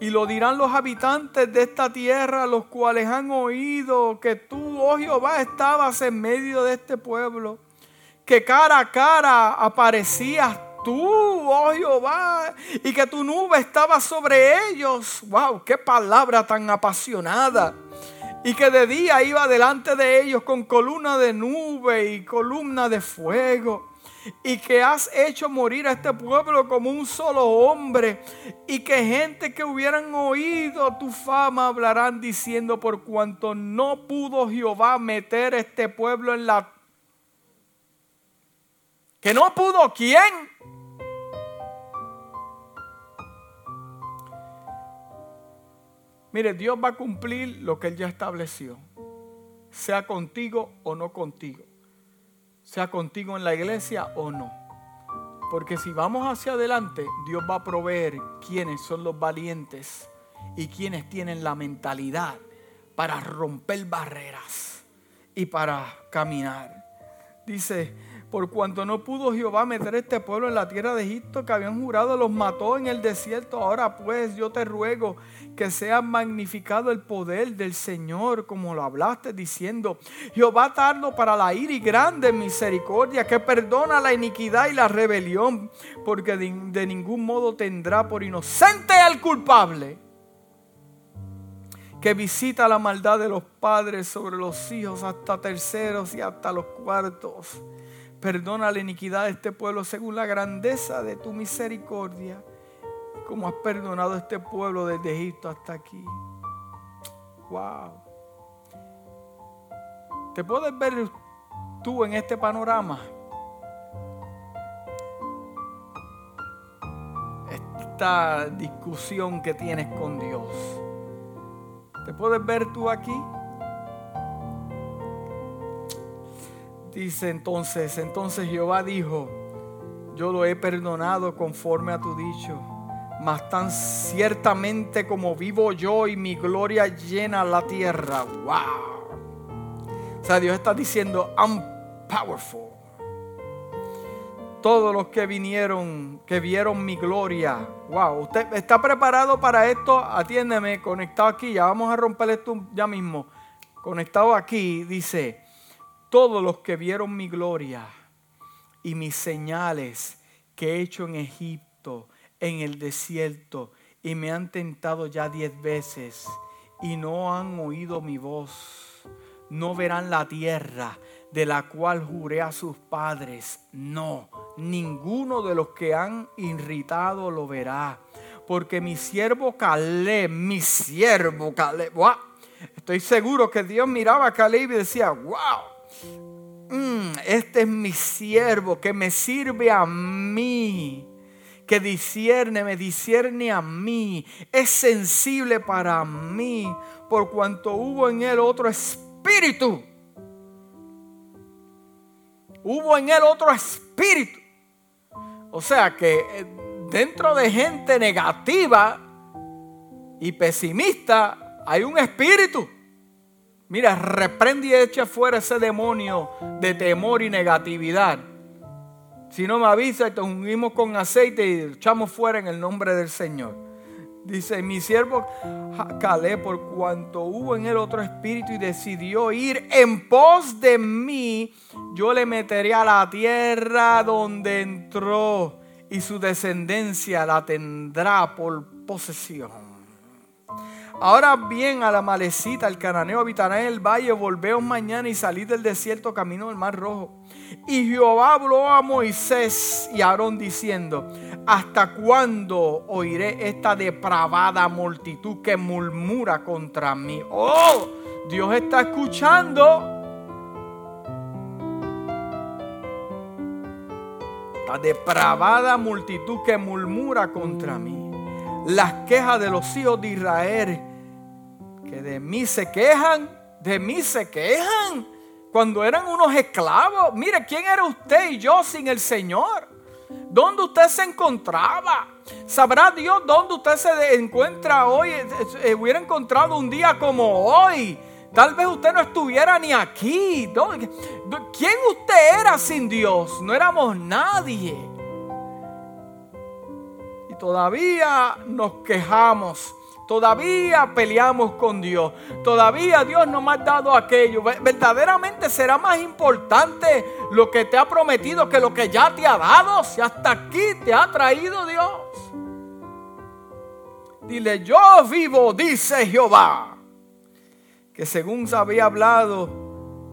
Y lo dirán los habitantes de esta tierra, los cuales han oído que tú, oh Jehová, estabas en medio de este pueblo. Que cara a cara aparecías tú, oh Jehová, y que tu nube estaba sobre ellos. ¡Wow! ¡Qué palabra tan apasionada! Y que de día iba delante de ellos con columna de nube y columna de fuego y que has hecho morir a este pueblo como un solo hombre y que gente que hubieran oído tu fama hablarán diciendo por cuanto no pudo Jehová meter este pueblo en la... ¿Que no pudo quién? Mire, Dios va a cumplir lo que Él ya estableció, sea contigo o no contigo sea contigo en la iglesia o no. Porque si vamos hacia adelante, Dios va a proveer quiénes son los valientes y quienes tienen la mentalidad para romper barreras y para caminar. Dice, por cuanto no pudo Jehová meter este pueblo en la tierra de Egipto que habían jurado, los mató en el desierto. Ahora pues yo te ruego que sea magnificado el poder del Señor, como lo hablaste diciendo, Jehová tardo para la ira y grande misericordia, que perdona la iniquidad y la rebelión, porque de, de ningún modo tendrá por inocente al culpable que visita la maldad de los padres sobre los hijos hasta terceros y hasta los cuartos Perdona la iniquidad de este pueblo según la grandeza de tu misericordia, como has perdonado a este pueblo desde Egipto hasta aquí. Wow. Te puedes ver tú en este panorama? Esta discusión que tienes con Dios. ¿Te puedes ver tú aquí? Dice entonces, entonces Jehová dijo, yo lo he perdonado conforme a tu dicho, mas tan ciertamente como vivo yo y mi gloria llena la tierra. Wow. O sea, Dios está diciendo, I'm powerful. Todos los que vinieron, que vieron mi gloria. Wow, usted está preparado para esto. Atiéndeme, conectado aquí. Ya vamos a romper esto ya mismo. Conectado aquí, dice, todos los que vieron mi gloria y mis señales que he hecho en Egipto, en el desierto, y me han tentado ya diez veces, y no han oído mi voz, no verán la tierra de la cual juré a sus padres. No, ninguno de los que han irritado lo verá. Porque mi siervo Caleb, mi siervo Caleb, estoy seguro que Dios miraba a Caleb y decía, wow, Mm, este es mi siervo que me sirve a mí, que discierne, me discierne a mí, es sensible para mí, por cuanto hubo en él otro espíritu. Hubo en él otro espíritu. O sea que eh, dentro de gente negativa y pesimista hay un espíritu. Mira, reprende y echa fuera ese demonio de temor y negatividad. Si no me avisa, te ungimos con aceite y echamos fuera en el nombre del Señor. Dice, mi siervo Calé, por cuanto hubo en él otro espíritu y decidió ir en pos de mí, yo le meteré a la tierra donde entró y su descendencia la tendrá por posesión. Ahora bien, a la malecita, el cananeo habitará en el valle, volveos mañana y salid del desierto camino del mar rojo. Y Jehová habló a Moisés y a Aarón diciendo, ¿hasta cuándo oiré esta depravada multitud que murmura contra mí? Oh, Dios está escuchando. La depravada multitud que murmura contra mí. Las quejas de los hijos de Israel que de mí se quejan, de mí se quejan. Cuando eran unos esclavos, mire, ¿quién era usted y yo sin el Señor? ¿Dónde usted se encontraba? ¿Sabrá Dios dónde usted se encuentra hoy? Eh, eh, hubiera encontrado un día como hoy. Tal vez usted no estuviera ni aquí. ¿Quién usted era sin Dios? No éramos nadie. Y todavía nos quejamos Todavía peleamos con Dios. Todavía Dios no me ha dado aquello. Verdaderamente será más importante lo que te ha prometido que lo que ya te ha dado. Si hasta aquí te ha traído Dios. Dile, yo vivo, dice Jehová, que según se había hablado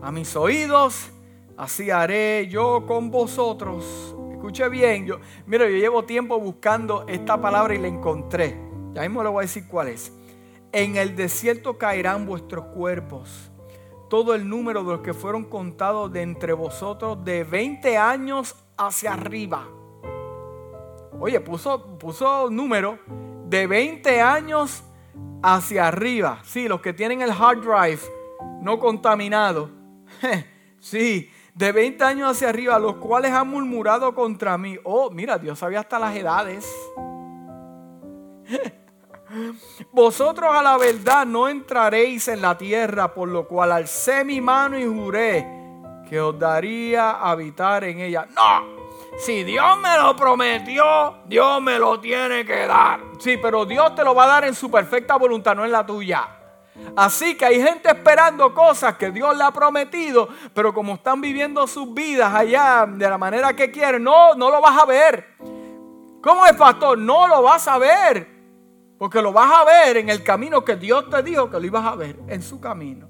a mis oídos, así haré yo con vosotros. Escuche bien, yo, mira, yo llevo tiempo buscando esta palabra y la encontré. Ya mismo le voy a decir cuál es. En el desierto caerán vuestros cuerpos. Todo el número de los que fueron contados de entre vosotros de 20 años hacia arriba. Oye, puso, puso número de 20 años hacia arriba. Sí, los que tienen el hard drive no contaminado. sí, de 20 años hacia arriba, los cuales han murmurado contra mí. Oh, mira, Dios sabía hasta las edades. Vosotros a la verdad no entraréis en la tierra, por lo cual alcé mi mano y juré que os daría habitar en ella. No, si Dios me lo prometió, Dios me lo tiene que dar. Sí, pero Dios te lo va a dar en su perfecta voluntad, no en la tuya. Así que hay gente esperando cosas que Dios le ha prometido, pero como están viviendo sus vidas allá de la manera que quieren, no, no lo vas a ver. ¿Cómo es, pastor? No lo vas a ver. Porque lo vas a ver en el camino que Dios te dijo que lo ibas a ver, en su camino.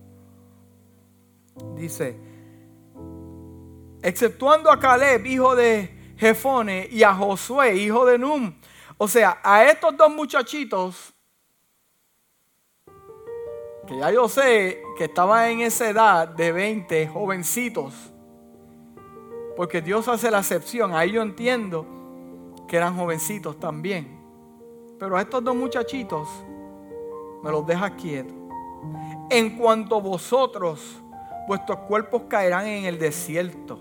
Dice, exceptuando a Caleb, hijo de Jefone, y a Josué, hijo de Num. O sea, a estos dos muchachitos, que ya yo sé que estaban en esa edad de 20, jovencitos, Porque Dios hace la excepción. Ahí yo entiendo que eran jovencitos también. Pero a estos dos muchachitos me los deja quietos. En cuanto vosotros, vuestros cuerpos caerán en el desierto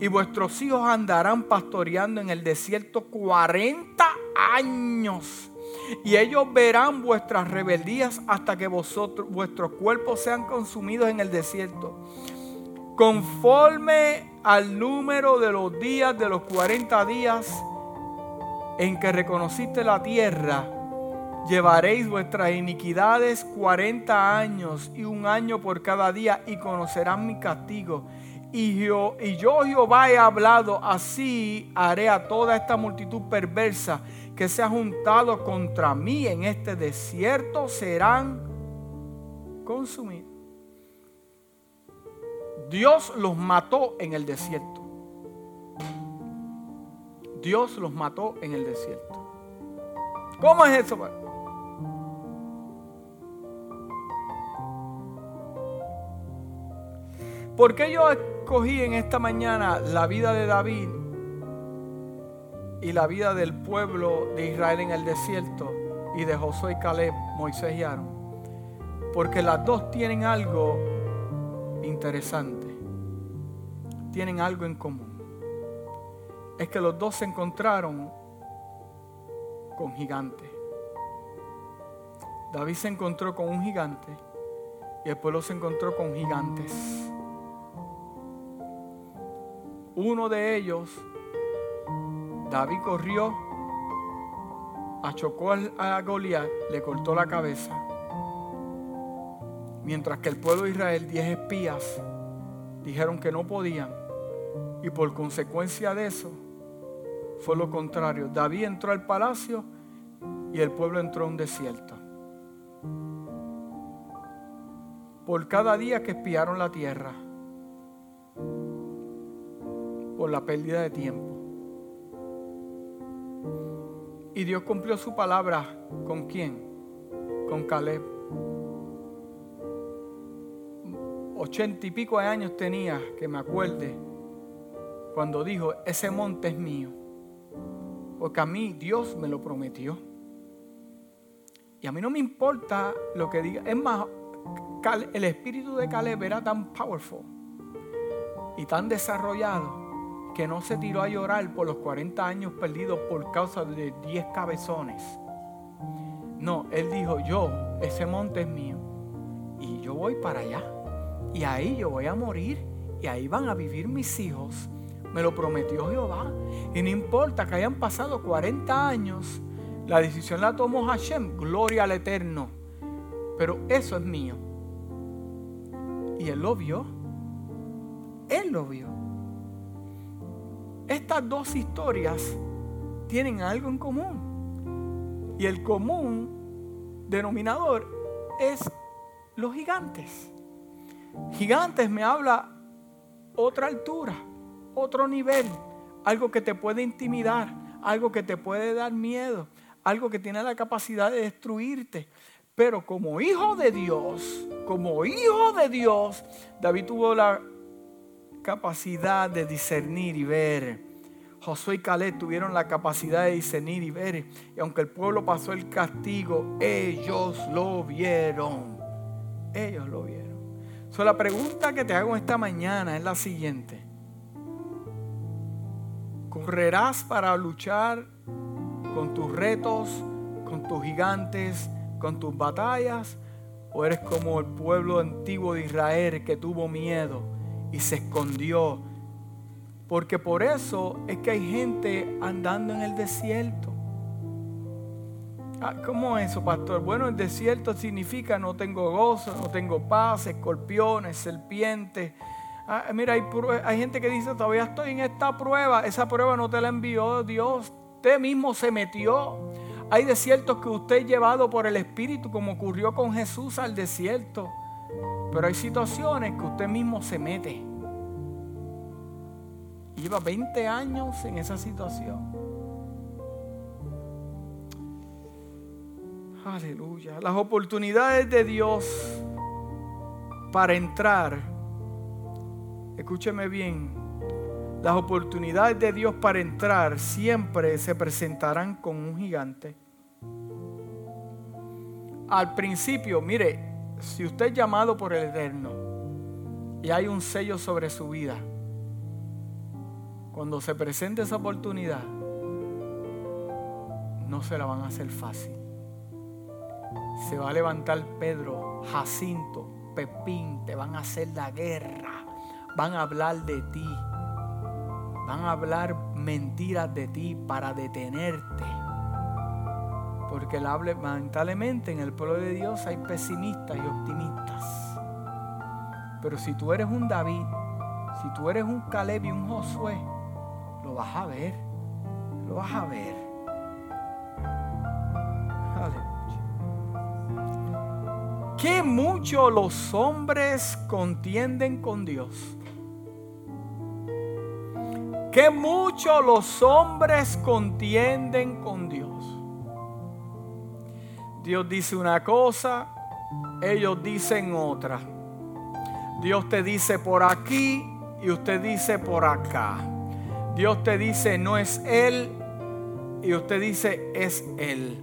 y vuestros hijos andarán pastoreando en el desierto 40 años. Y ellos verán vuestras rebeldías hasta que vosotros, vuestros cuerpos sean consumidos en el desierto. Conforme al número de los días de los 40 días en que reconociste la tierra, llevaréis vuestras iniquidades 40 años y un año por cada día y conocerán mi castigo y yo, y yo Jehová he hablado, así haré a toda esta multitud perversa que se ha juntado contra mí en este desierto, serán consumidos. Dios los mató en el desierto. Dios los mató en el desierto. ¿Cómo es eso? ¿Por qué yo escogí en esta mañana la vida de David y la vida del pueblo de Israel en el desierto y de Josué y Caleb, Moisés y Aarón? Porque las dos tienen algo interesante. Tienen algo en común. Es que los dos se encontraron con gigantes. David se encontró con un gigante y el pueblo se encontró con gigantes. Uno de ellos, David corrió, achocó a Goliat, le cortó la cabeza. Mientras que el pueblo de Israel, diez espías, dijeron que no podían. Y por consecuencia de eso, fue lo contrario. David entró al palacio y el pueblo entró a un desierto. Por cada día que espiaron la tierra, por la pérdida de tiempo. Y Dios cumplió su palabra con quién? Con Caleb. Ochenta y pico de años tenía, que me acuerde, cuando dijo, ese monte es mío. Porque a mí Dios me lo prometió. Y a mí no me importa lo que diga. Es más, el espíritu de Caleb era tan powerful y tan desarrollado que no se tiró a llorar por los 40 años perdidos por causa de 10 cabezones. No, él dijo, yo, ese monte es mío. Y yo voy para allá. Y ahí yo voy a morir. Y ahí van a vivir mis hijos. Me lo prometió Jehová. Y no importa que hayan pasado 40 años, la decisión la tomó Hashem. Gloria al Eterno. Pero eso es mío. Y él lo vio. Él lo vio. Estas dos historias tienen algo en común. Y el común denominador es los gigantes. Gigantes me habla otra altura, otro nivel, algo que te puede intimidar, algo que te puede dar miedo, algo que tiene la capacidad de destruirte. Pero como hijo de Dios, como hijo de Dios, David tuvo la capacidad de discernir y ver. Josué y Caleb tuvieron la capacidad de discernir y ver. Y aunque el pueblo pasó el castigo, ellos lo vieron. Ellos lo vieron. So, la pregunta que te hago esta mañana es la siguiente. ¿Correrás para luchar con tus retos, con tus gigantes, con tus batallas? ¿O eres como el pueblo antiguo de Israel que tuvo miedo? y se escondió. Porque por eso es que hay gente andando en el desierto. Ah, ¿Cómo es eso, pastor? Bueno, el desierto significa no tengo gozo, no tengo paz, escorpiones, serpientes. Ah, mira, hay, hay gente que dice, todavía estoy en esta prueba. Esa prueba no te la envió Dios. Usted mismo se metió. Hay desiertos que usted ha llevado por el Espíritu, como ocurrió con Jesús al desierto. Pero hay situaciones que usted mismo se mete. lleva 20 años en esa situación. Aleluya. Las oportunidades de Dios para entrar, escúcheme bien, las oportunidades de Dios para entrar siempre se presentarán con un gigante. Al principio, mire, si usted es llamado por el Eterno y hay un sello sobre su vida, cuando se presente esa oportunidad, no se la van a hacer fácil. Se va a levantar Pedro, Jacinto, Pepín, te van a hacer la guerra, van a hablar de ti, van a hablar mentiras de ti para detenerte. Porque lamentablemente en el pueblo de Dios hay pesimistas y optimistas. Pero si tú eres un David, si tú eres un Caleb y un Josué, lo vas a ver, lo vas a ver. Qué mucho los hombres contienden con Dios. Qué mucho los hombres contienden con Dios. Dios dice una cosa, ellos dicen otra. Dios te dice por aquí y usted dice por acá. Dios te dice no es Él y usted dice es Él.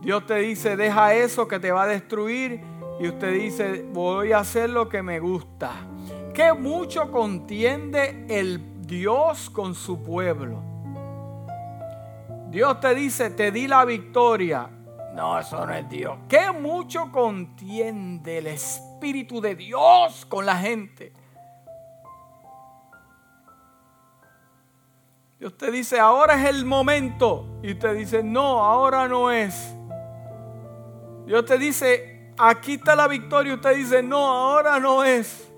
Dios te dice deja eso que te va a destruir y usted dice, voy a hacer lo que me gusta. Qué mucho contiende el Dios con su pueblo. Dios te dice, te di la victoria. No, eso no es Dios. Qué mucho contiende el Espíritu de Dios con la gente. Dios te dice, ahora es el momento. Y usted dice, no, ahora no es. Dios te dice, aquí está la victoria. Usted dice, no, ahora no es.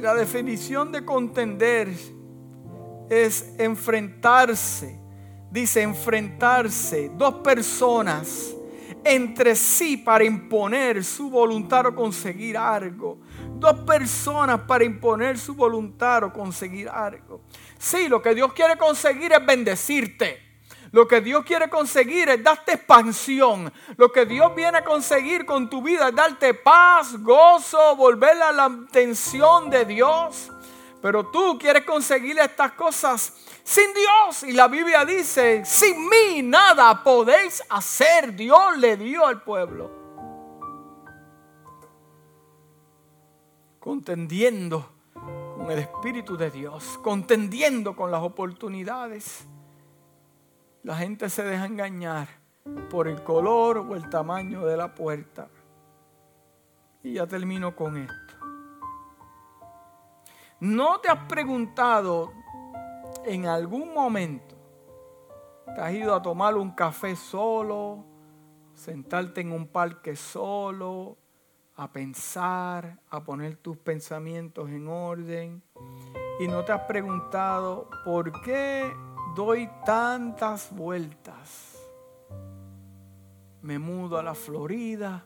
La definición de contender es enfrentarse. Dice enfrentarse dos personas entre sí para imponer su voluntad o conseguir algo. Dos personas para imponer su voluntad o conseguir algo. Sí, lo que Dios quiere conseguir es bendecirte. Lo que Dios quiere conseguir es darte expansión. Lo que Dios viene a conseguir con tu vida es darte paz, gozo, volver a la atención de Dios. Pero tú quieres conseguir estas cosas sin Dios. Y la Biblia dice, sin mí nada podéis hacer. Dios le dio al pueblo. Contendiendo con el Espíritu de Dios. Contendiendo con las oportunidades. La gente se deja engañar por el color o el tamaño de la puerta. Y ya termino con esto. ¿No te has preguntado en algún momento, te has ido a tomar un café solo, sentarte en un parque solo, a pensar, a poner tus pensamientos en orden, y no te has preguntado por qué doy tantas vueltas. Me mudo a la Florida,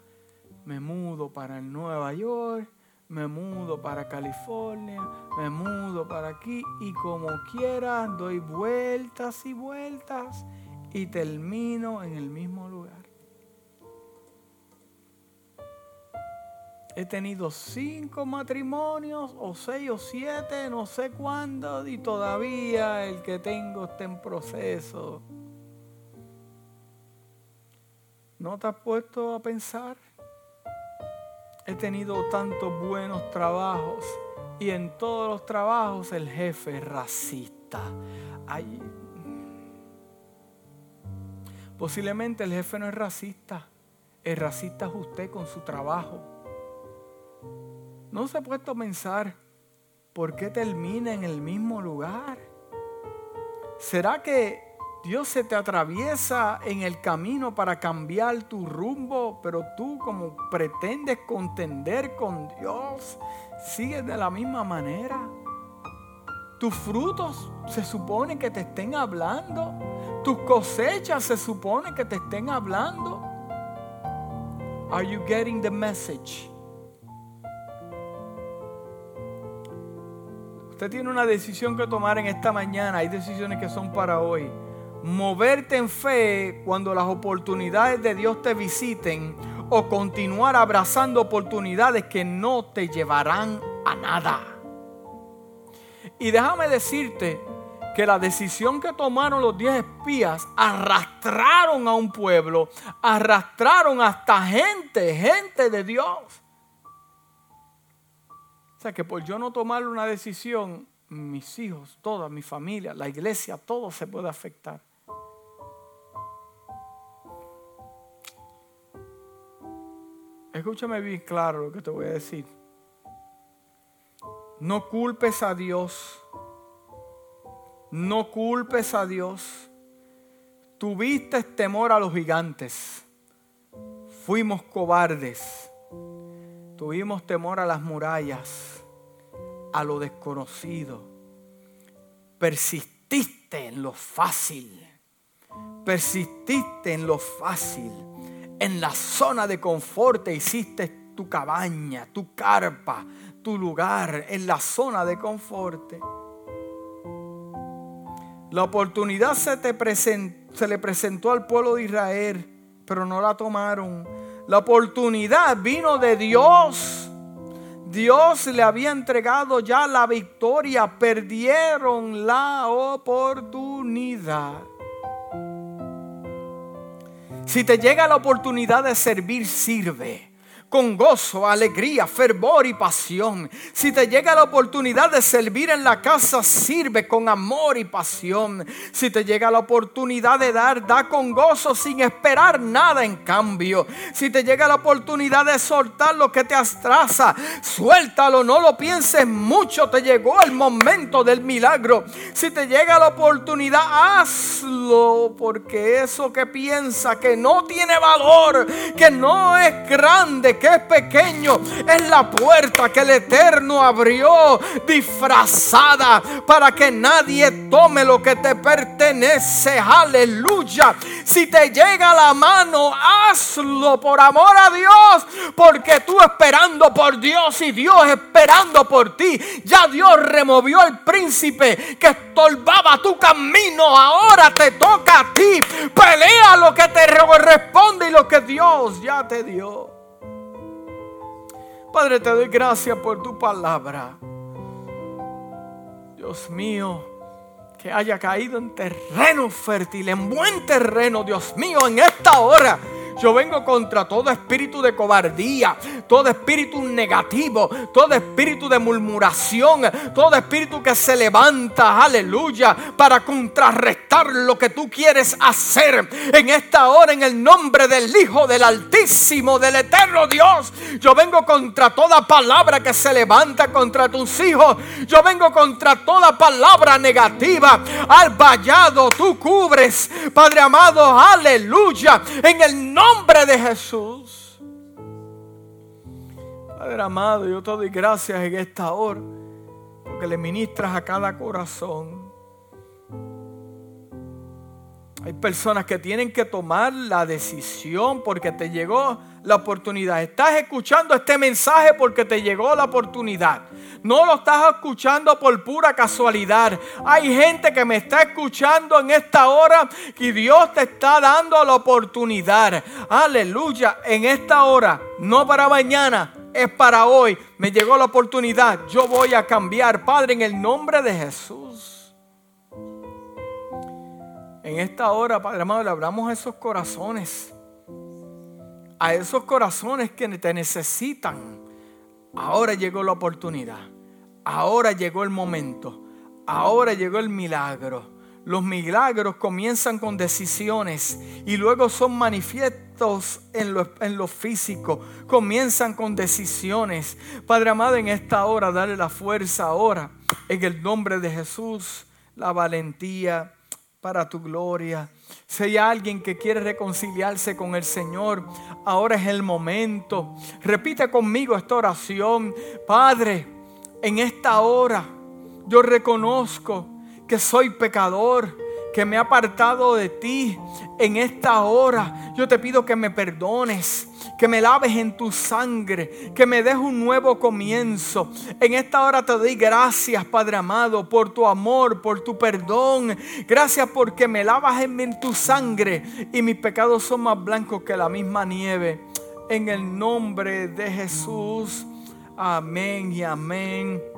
me mudo para Nueva York, me mudo para California, me mudo para aquí y como quiera doy vueltas y vueltas y termino en el mismo lugar. He tenido cinco matrimonios, o seis o siete, no sé cuándo, y todavía el que tengo está en proceso. ¿No te has puesto a pensar? He tenido tantos buenos trabajos y en todos los trabajos el jefe es racista. Posiblemente el jefe no es racista, el racista es usted con su trabajo. ¿No se ha puesto a pensar por qué termina en el mismo lugar? ¿Será que Dios se te atraviesa en el camino para cambiar tu rumbo, pero tú como pretendes contender con Dios, sigues de la misma manera? Tus frutos se supone que te estén hablando. Tus cosechas se supone que te estén hablando. Are you getting the message? Usted tiene una decisión que tomar en esta mañana. Hay decisiones que son para hoy. Moverte en fe cuando las oportunidades de Dios te visiten o continuar abrazando oportunidades que no te llevarán a nada. Y déjame decirte que la decisión que tomaron los diez espías arrastraron a un pueblo, arrastraron hasta gente, gente de Dios. Sea que por yo no tomar una decisión, mis hijos, toda mi familia, la iglesia, todo se puede afectar. Escúchame bien claro lo que te voy a decir. No culpes a Dios. No culpes a Dios. Tuviste temor a los gigantes. Fuimos cobardes. Tuvimos temor a las murallas, a lo desconocido. Persististe en lo fácil. Persististe en lo fácil en la zona de confort te hiciste tu cabaña, tu carpa, tu lugar, en la zona de confort. La oportunidad se, te se le presentó al pueblo de Israel, pero no la tomaron. La oportunidad vino de Dios. Dios le había entregado ya la victoria. Perdieron la oportunidad. Si te llega la oportunidad de servir, sirve con gozo, alegría, fervor y pasión. Si te llega la oportunidad de servir en la casa, sirve con amor y pasión. Si te llega la oportunidad de dar, da con gozo sin esperar nada en cambio. Si te llega la oportunidad de soltar lo que te astrasa, suéltalo, no lo pienses mucho, te llegó el momento del milagro. Si te llega la oportunidad, hazlo, porque eso que piensa que no tiene valor, que no es grande, que es pequeño, es la puerta que el Eterno abrió disfrazada para que nadie tome lo que te pertenece. Aleluya. Si te llega la mano, hazlo por amor a Dios, porque tú esperando por Dios y Dios esperando por ti, ya Dios removió el príncipe que estorbaba tu camino. Ahora te toca a ti. Pelea lo que te corresponde y lo que Dios ya te dio. Padre, te doy gracias por tu palabra. Dios mío, que haya caído en terreno fértil, en buen terreno, Dios mío, en esta hora yo vengo contra todo espíritu de cobardía, todo espíritu negativo, todo espíritu de murmuración, todo espíritu que se levanta, aleluya, para contrarrestar lo que tú quieres hacer en esta hora en el nombre del Hijo del Altísimo, del Eterno Dios. Yo vengo contra toda palabra que se levanta contra tus hijos. Yo vengo contra toda palabra negativa. Al vallado tú cubres, Padre amado, aleluya, en el nombre nombre de Jesús. Padre amado, yo te doy gracias en esta hora porque le ministras a cada corazón. Hay personas que tienen que tomar la decisión porque te llegó la oportunidad. Estás escuchando este mensaje porque te llegó la oportunidad. No lo estás escuchando por pura casualidad. Hay gente que me está escuchando en esta hora y Dios te está dando la oportunidad. Aleluya. En esta hora, no para mañana, es para hoy. Me llegó la oportunidad. Yo voy a cambiar, Padre, en el nombre de Jesús. En esta hora, Padre amado, le hablamos a esos corazones. A esos corazones que te necesitan. Ahora llegó la oportunidad. Ahora llegó el momento. Ahora llegó el milagro. Los milagros comienzan con decisiones y luego son manifiestos en lo, en lo, físico. Comienzan con decisiones. Padre amado, en esta hora, dale la fuerza ahora. En el nombre de Jesús, la valentía para tu gloria. Si hay alguien que quiere reconciliarse con el Señor, ahora es el momento. Repite conmigo esta oración. Padre, en esta hora yo reconozco que soy pecador, que me he apartado de ti. En esta hora yo te pido que me perdones, que me laves en tu sangre, que me des un nuevo comienzo. En esta hora te doy gracias, Padre amado, por tu amor, por tu perdón. Gracias porque me lavas en tu sangre y mis pecados son más blancos que la misma nieve. En el nombre de Jesús. Amén y amén.